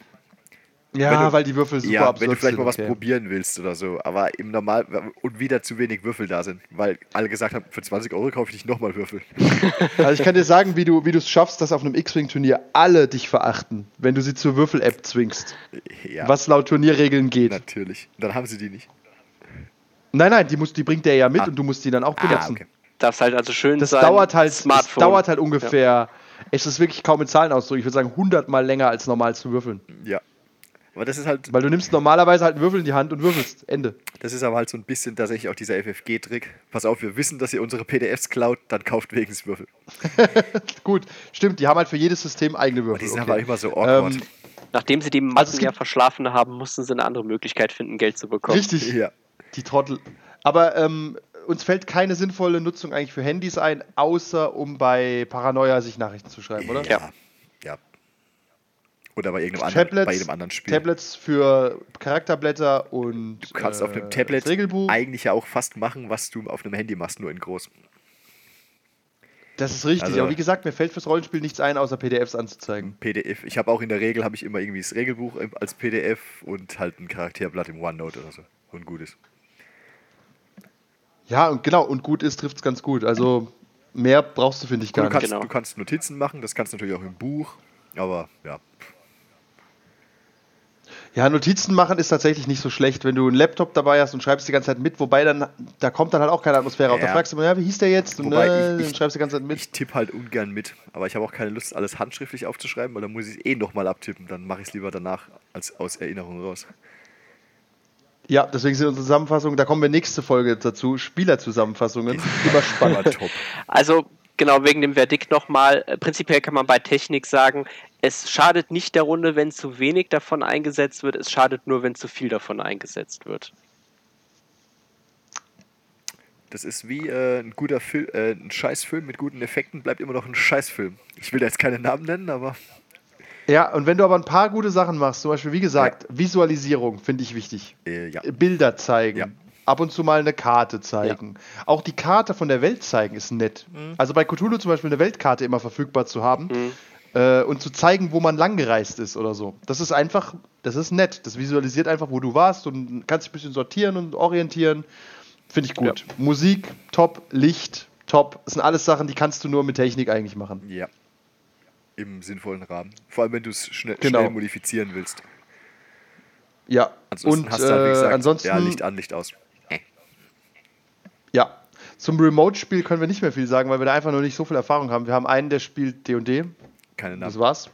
Ja, du- weil die Würfel super ja, absurd wenn du vielleicht sind. mal was okay. probieren willst oder so. Aber im Normal und wieder zu wenig Würfel da sind, weil alle gesagt haben, für 20 Euro kaufe ich nicht nochmal Würfel. Also ich kann dir sagen, wie du wie du es schaffst, dass auf einem X-Wing-Turnier alle dich verachten, wenn du sie zur Würfel-App zwingst. Ja, Was laut Turnierregeln geht. natürlich. Dann haben sie die nicht. Nein, nein, die, musst, die bringt der ja mit Ah. und du musst die dann auch benutzen. Ah, okay. Darf halt also schön Das sein. dauert halt, es Smartphone. dauert halt ungefähr, es ist wirklich kaum mit Zahlen ausdrücken, ich würde sagen 100 mal länger als normal zu würfeln. Ja. Aber das ist halt, Weil du nimmst normalerweise halt einen Würfel in die Hand und würfelst. Ende. das ist aber halt so ein bisschen tatsächlich auch dieser FFG-Trick. Pass auf, wir wissen, dass ihr unsere PDFs klaut, dann kauft wenigstens Würfel. Gut, stimmt, die haben halt für jedes System eigene Würfel. Die sind okay. aber immer so awkward. Ähm, Nachdem sie die Matten Also ja verschlafen haben, mussten sie eine andere Möglichkeit finden, Geld zu bekommen. Richtig, ja. die Trottel. Aber ähm, uns fällt keine sinnvolle Nutzung eigentlich für Handys ein, außer um bei Paranoia sich Nachrichten zu schreiben, oder? Ja. Oder bei irgendeinem anderen, Tablets, bei jedem anderen Spiel. Tablets für Charakterblätter und Du kannst auf äh, einem Tablet Regelbuch. eigentlich ja auch fast machen, was du auf einem Handy machst, nur in groß. Das ist richtig. Also- aber wie gesagt, mir fällt fürs Rollenspiel nichts ein, außer PDFs anzuzeigen. PDF. Ich habe auch in der Regel habe ich immer irgendwie das Regelbuch als PDF und halt ein Charakterblatt im OneNote oder so. Und gut ist. Ja, und genau, und gut ist, trifft es ganz gut. Also mehr brauchst du, finde ich, Du gar kannst, nicht. Genau. du kannst Notizen machen, das kannst du natürlich auch im Buch. Aber ja, Ja, Notizen machen ist tatsächlich nicht so schlecht, wenn du einen Laptop dabei hast und schreibst die ganze Zeit mit, wobei dann, da kommt dann halt auch keine Atmosphäre auf. Da Ja. fragst du mal, ja, wie hieß der jetzt? Und Wobei äh, ich- ich- dann schreibst du die ganze Zeit mit. ich tippe halt ungern mit. Aber ich habe auch keine Lust, alles handschriftlich aufzuschreiben, weil dann muss ich es eh nochmal abtippen. Dann mache ich es lieber danach als aus Erinnerung raus. Ja, deswegen sind unsere Zusammenfassungen, da kommen wir nächste Folge dazu, Spielerzusammenfassungen. Immer spannend. Also, genau, wegen dem Verdikt nochmal. äh, Prinzipiell kann man bei Technik sagen, es schadet nicht der Runde, wenn zu wenig davon eingesetzt wird, es schadet nur, wenn zu viel davon eingesetzt wird. Das ist wie äh, ein guter Film, äh, ein Scheißfilm mit guten Effekten bleibt immer noch ein Scheißfilm. Ich will da jetzt keine Namen nennen, aber Ja, und wenn du aber ein paar gute Sachen machst, zum Beispiel, wie gesagt, Visualisierung finde ich wichtig. äh, ja. Bilder zeigen. Ja. Ab und zu mal eine Karte zeigen. Auch die Karte von der Welt zeigen ist nett. Mhm. Also bei Cthulhu zum Beispiel eine Weltkarte immer verfügbar zu haben äh, und zu zeigen, wo man langgereist ist oder so. Das ist einfach, das ist nett. Das visualisiert einfach, wo du warst und kannst dich ein bisschen sortieren und orientieren. Finde ich gut. Musik, top. Licht, top. Das sind alles Sachen, die kannst du nur mit Technik eigentlich machen. Ja. Im sinnvollen Rahmen. Vor allem, wenn du es schnell, Genau. schnell modifizieren willst. Ja. Ansonsten und hast du halt, wie äh, gesagt, ansonsten, ja, Licht an, Licht aus. Ja. Zum Remote-Spiel können wir nicht mehr viel sagen, weil wir da einfach noch nicht so viel Erfahrung haben. Wir haben einen, der spielt D&D. Keine Das Namen. war's.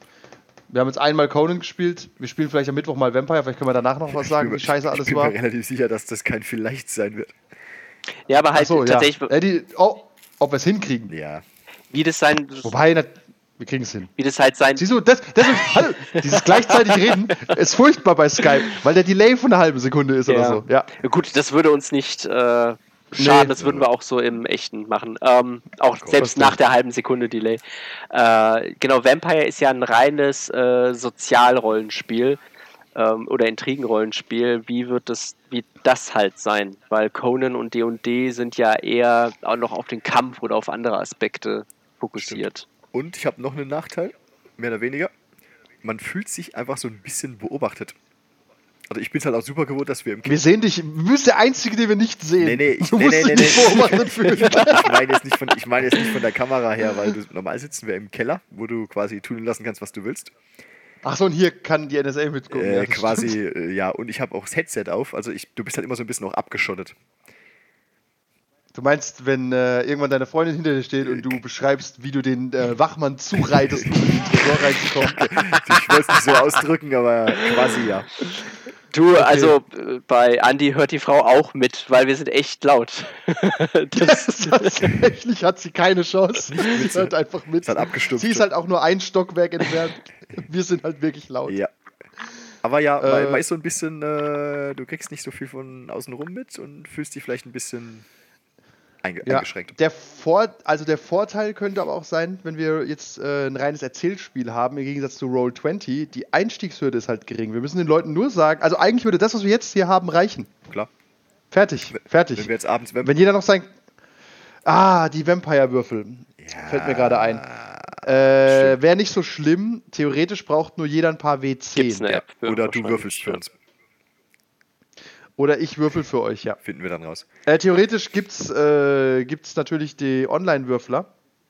Wir haben jetzt einmal Conan gespielt. Wir spielen vielleicht am Mittwoch mal Vampire. Vielleicht können wir danach noch was sagen, wie ich bin, scheiße ich alles bin war. mir relativ sicher, dass das kein vielleicht sein wird. Ja, aber halt ja. tatsächlich, Äh, die, oh, ob wir es hinkriegen. Ja. wie das sein, Wobei, na, wir kriegen es hin. wie das halt sein, Siehst du, das, deswegen, hallo, dieses gleichzeitig reden ist furchtbar bei Skype, weil der Delay von einer halben Sekunde ist oder Ja. so. Ja. Gut, das würde uns nicht äh, schaden, Nee. das würden wir auch so im Echten machen. Ähm, auch Cool. selbst nach der halben Sekunde Delay. Äh, genau, Vampire ist ja ein reines äh, Sozialrollenspiel ähm, oder Intrigenrollenspiel. Wie wird das, wie das halt sein? Weil Conan und D&D sind ja eher auch noch auf den Kampf oder auf andere Aspekte fokussiert. Und ich habe noch einen Nachteil, mehr oder weniger. Man fühlt sich einfach so ein bisschen beobachtet. Also ich bin es halt auch super gewohnt, dass wir im Wir sehen dich. Du bist der Einzige, den wir nicht sehen. Nee, nee, ich, du nee, musst nee, nee, dich nicht nee. beobachtet fühlen. ich meine jetzt, nicht von- ich meine jetzt nicht von der Kamera her, weil du, normal sitzen wir im Keller, wo du quasi tun lassen kannst, was du willst. Achso, und hier kann die NSA mitgucken. Äh, ja, quasi, stimmt. äh, ja, und ich habe auch das Headset auf, also ich, du bist halt immer so ein bisschen auch abgeschottet. Du meinst, wenn äh, irgendwann deine Freundin hinter dir steht und du beschreibst, wie du den äh, Wachmann zureitest, um in den Tresor reinzukommen. Ich wollte es nicht so ausdrücken, aber quasi ja. Du, also äh, bei Andy hört die Frau auch mit, weil wir sind echt laut. das, Tatsächlich hat sie keine Chance. Sie hört einfach mit. Ist halt abgestumpft. Sie ist halt auch nur ein Stockwerk entfernt. Wir sind halt wirklich laut. Ja. Aber ja, man, Äh, man ist so ein bisschen, äh, du kriegst nicht so viel von außen rum mit und fühlst dich vielleicht ein bisschen einge Ja, eingeschränkt. der, Vor also der Vorteil könnte aber auch sein, wenn wir jetzt äh, ein reines Erzählspiel haben, im Gegensatz zu Roll20, die Einstiegshürde ist halt gering. Wir müssen den Leuten nur sagen, also eigentlich würde das, was wir jetzt hier haben, reichen. Klar. Fertig, fertig. Wenn wir jetzt abends, wenn, Wenn jeder noch sein. Ah, die Vampire-Würfel. Fällt mir gerade ein. Äh, Wäre nicht so schlimm. Theoretisch braucht nur jeder ein paar gibt's W10. eine App. für oder du würfelst für ja. uns, Oder ich würfel für euch, ja. finden wir dann raus. Äh, theoretisch gibt es äh, gibt's natürlich die Online-Würfler.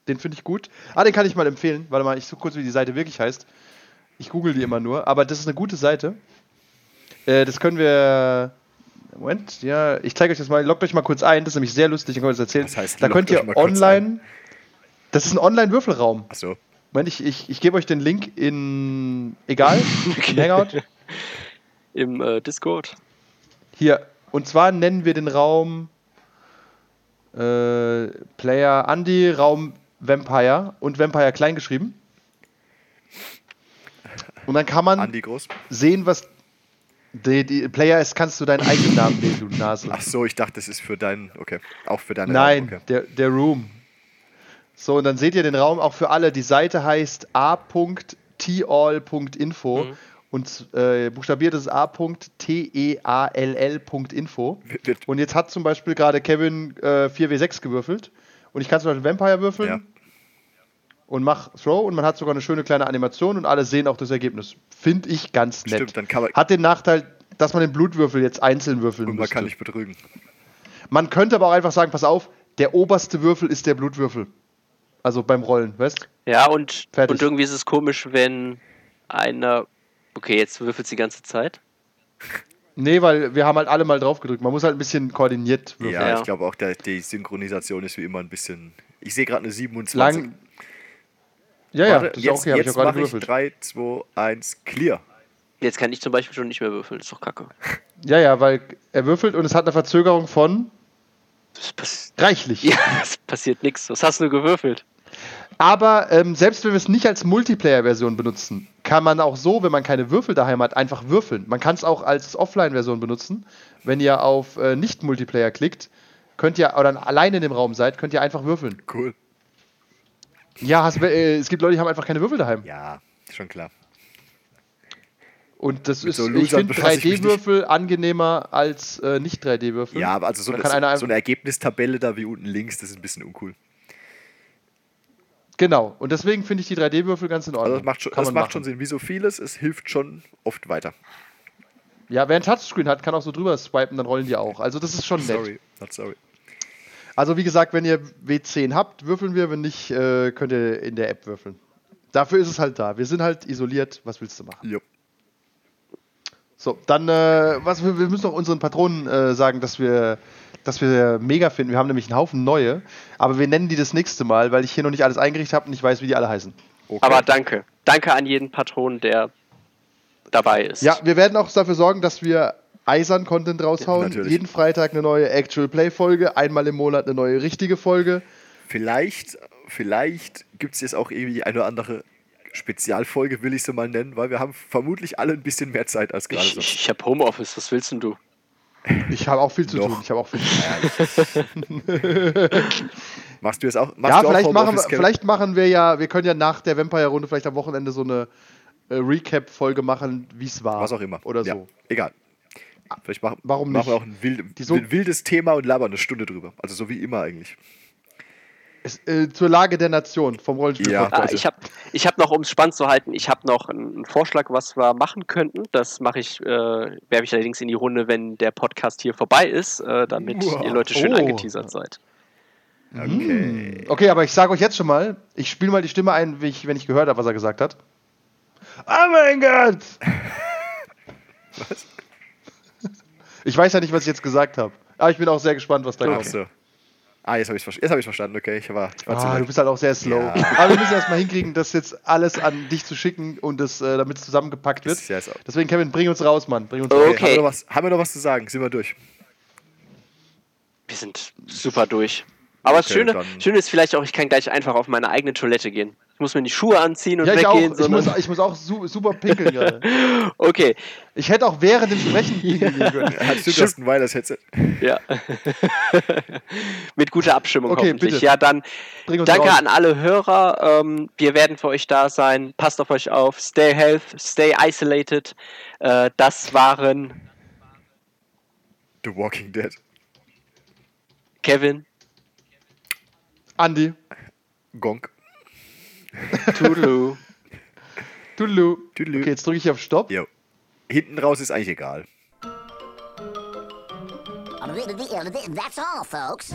Den finde ich gut. Ah, den kann ich mal empfehlen. Warte mal, ich suche kurz, wie die Seite wirklich heißt. Ich google die immer nur, aber das ist eine gute Seite. Äh, das können wir. Moment, ja, ich zeige euch das mal. Loggt euch mal kurz ein, das ist nämlich sehr lustig, ich kann euch das erzählen. Was heißt, da könnt ihr online. Das ist ein Online-Würfelraum. Achso. Moment, ich, ich, ich gebe euch den Link in. Egal, in Hangout. Im äh, Discord. Hier, und zwar nennen wir den Raum äh, Player Andy, Raum Vampire und Vampire klein geschrieben. Und dann kann man sehen, was. Die, die Player ist, kannst du deinen eigenen Namen wählen, du Nase. Ach so, ich dachte, das ist für deinen, okay. Auch für deine Nein, Raum, okay. der, der Room. So, und dann seht ihr den Raum auch für alle. Die Seite heißt a.tall.info Mhm. Und äh, buchstabiert ist E a.teall.info. Und jetzt hat zum Beispiel gerade Kevin äh, 4w6 gewürfelt und ich kann zum Beispiel Vampire würfeln Ja. und mach Throw und man hat sogar eine schöne kleine Animation und alle sehen auch das Ergebnis. Finde ich ganz nett. Stimmt, dann kann man, Hat den Nachteil, dass man den Blutwürfel jetzt einzeln würfeln und man müsste. kann nicht betrügen. Man könnte aber auch einfach sagen, pass auf, der oberste Würfel ist der Blutwürfel. Also beim Rollen, weißt Ja, und, Fertig. und irgendwie ist es komisch, wenn einer. Okay, jetzt würfelt die ganze Zeit. Nee, weil wir haben halt alle mal drauf gedrückt. Man muss halt ein bisschen koordiniert würfeln. Ja, Ja. ich glaube auch, der, die Synchronisation ist wie immer ein bisschen. Ich sehe gerade eine 27. Lang. Ja, ja, Warte, das ist jetzt, auch okay, habe ich jetzt auch gerade mache ich gewürfelt. 3, 2, 1, clear. Jetzt kann ich zum Beispiel schon nicht mehr würfeln. Das ist doch kacke. Ja, ja, weil er würfelt und es hat eine Verzögerung von reichlich. ja, es passiert nichts. Was hast du gewürfelt? Aber ähm, selbst wenn wir es nicht als Multiplayer-Version benutzen, kann man auch so, wenn man keine Würfel daheim hat, einfach würfeln. Man kann es auch als Offline-Version benutzen. Wenn ihr auf äh, Nicht-Multiplayer klickt, könnt ihr, oder alleine in dem Raum seid, könnt ihr einfach würfeln. Cool. Ja, hast, äh, es gibt Leute, die haben einfach keine Würfel daheim. Ja, schon klar. Und das Mit ist, so ich finde befasse ich mich 3D-Würfel angenehmer als äh, nicht 3D-Würfel. Ja, aber also so, eine, so eine Ergebnistabelle da wie unten links, das ist ein bisschen uncool. Genau. Und deswegen finde ich die 3D-Würfel ganz in Also Ordnung. das macht schon, das macht schon. Sinn. Wie so vieles, es hilft schon oft weiter. Ja, wer ein Touchscreen hat, kann auch so drüber swipen, dann rollen die auch. Also das ist schon nett. Sorry, not sorry. Also wie gesagt, wenn ihr W10 habt, würfeln wir. Wenn nicht, äh, könnt ihr in der App würfeln. Dafür ist es halt da. Wir sind halt isoliert. Was willst du machen? Jo. So, dann, äh, was, wir, wir müssen noch unseren Patronen äh, sagen, dass wir, dass wir mega finden. Wir haben nämlich einen Haufen neue, aber wir nennen die das nächste Mal, weil ich hier noch nicht alles eingerichtet habe und ich weiß, wie die alle heißen. Okay. Aber danke. Danke an jeden Patron, der dabei ist. Ja, wir werden auch dafür sorgen, dass wir eisern Content raushauen. natürlich. Jeden Freitag eine neue Actual Play Folge, einmal im Monat eine neue richtige Folge. Vielleicht, vielleicht gibt es jetzt auch irgendwie eine oder andere Spezialfolge, will ich sie mal nennen, weil wir haben vermutlich alle ein bisschen mehr Zeit als gerade Ich, so. ich, ich habe Homeoffice. Was willst denn du? Ich habe auch viel zu Noch. tun. Ich habe auch viel zu tun. Machst du jetzt auch? Ja, du auch vielleicht machen, wir, vielleicht machen wir ja, wir können ja nach der Vampire-Runde vielleicht am Wochenende so eine äh, Recap-Folge machen, wie es war. Was auch immer. Oder ja, so. Egal. Vielleicht machen, Warum machen wir nicht? auch ein, wild, so- ein wildes Thema und labern eine Stunde drüber. Also so wie immer eigentlich. Es, äh, zur Lage der Nation vom Rollenspiel Ja. Ah, ich habe ich hab noch, um es spannend zu halten, ich habe noch einen Vorschlag, was wir machen könnten. Das mache ich, äh, werfe ich allerdings in die Runde, wenn der Podcast hier vorbei ist, äh, damit Wow. ihr Leute schön Oh. angeteasert seid. Okay. Okay, aber ich sage euch jetzt schon mal, ich spiele mal die Stimme ein, wie ich, wenn ich gehört habe, was er gesagt hat. Oh mein Gott! was? Ich weiß ja nicht, was ich jetzt gesagt habe. Aber ich bin auch sehr gespannt, was da Ach kommt. Ah, jetzt habe ich es hab ich's verstanden. Okay, ich war, ich war Ah, du bist halt auch sehr slow. Ja. Aber wir müssen erstmal hinkriegen, das jetzt alles an dich zu schicken und das, äh, damit es zusammengepackt wird. Das ist ja Deswegen, Kevin, bring uns raus, Mann. Bring uns Okay. raus. Haben, wir noch was, haben wir noch was zu sagen? Sind wir durch? Wir sind super durch. Aber das Okay, Schöne, dann- Schöne ist vielleicht auch, ich kann gleich einfach auf meine eigene Toilette gehen. Ich muss mir die Schuhe anziehen und Ja, ich auch. weggehen. Ich sondern- muss, ich muss auch su super pinkeln gerade. okay, Ich hätte auch während dem Sprechen pinkeln gehen können. Hattest du das ein Weilers Headset? ja. Mit guter Abstimmung Okay, hoffentlich. bitte. Ja, dann danke raus. an alle Hörer. Ähm, wir werden für euch da sein. Passt auf euch auf. Stay health, stay isolated. Äh, das waren The Walking Dead. Kevin, Andi. Gonk. Toodaloo. Tudelu. Tudelu. Okay, jetzt drücke ich auf Stopp. Jo. Hinten raus ist eigentlich egal. That's all, folks.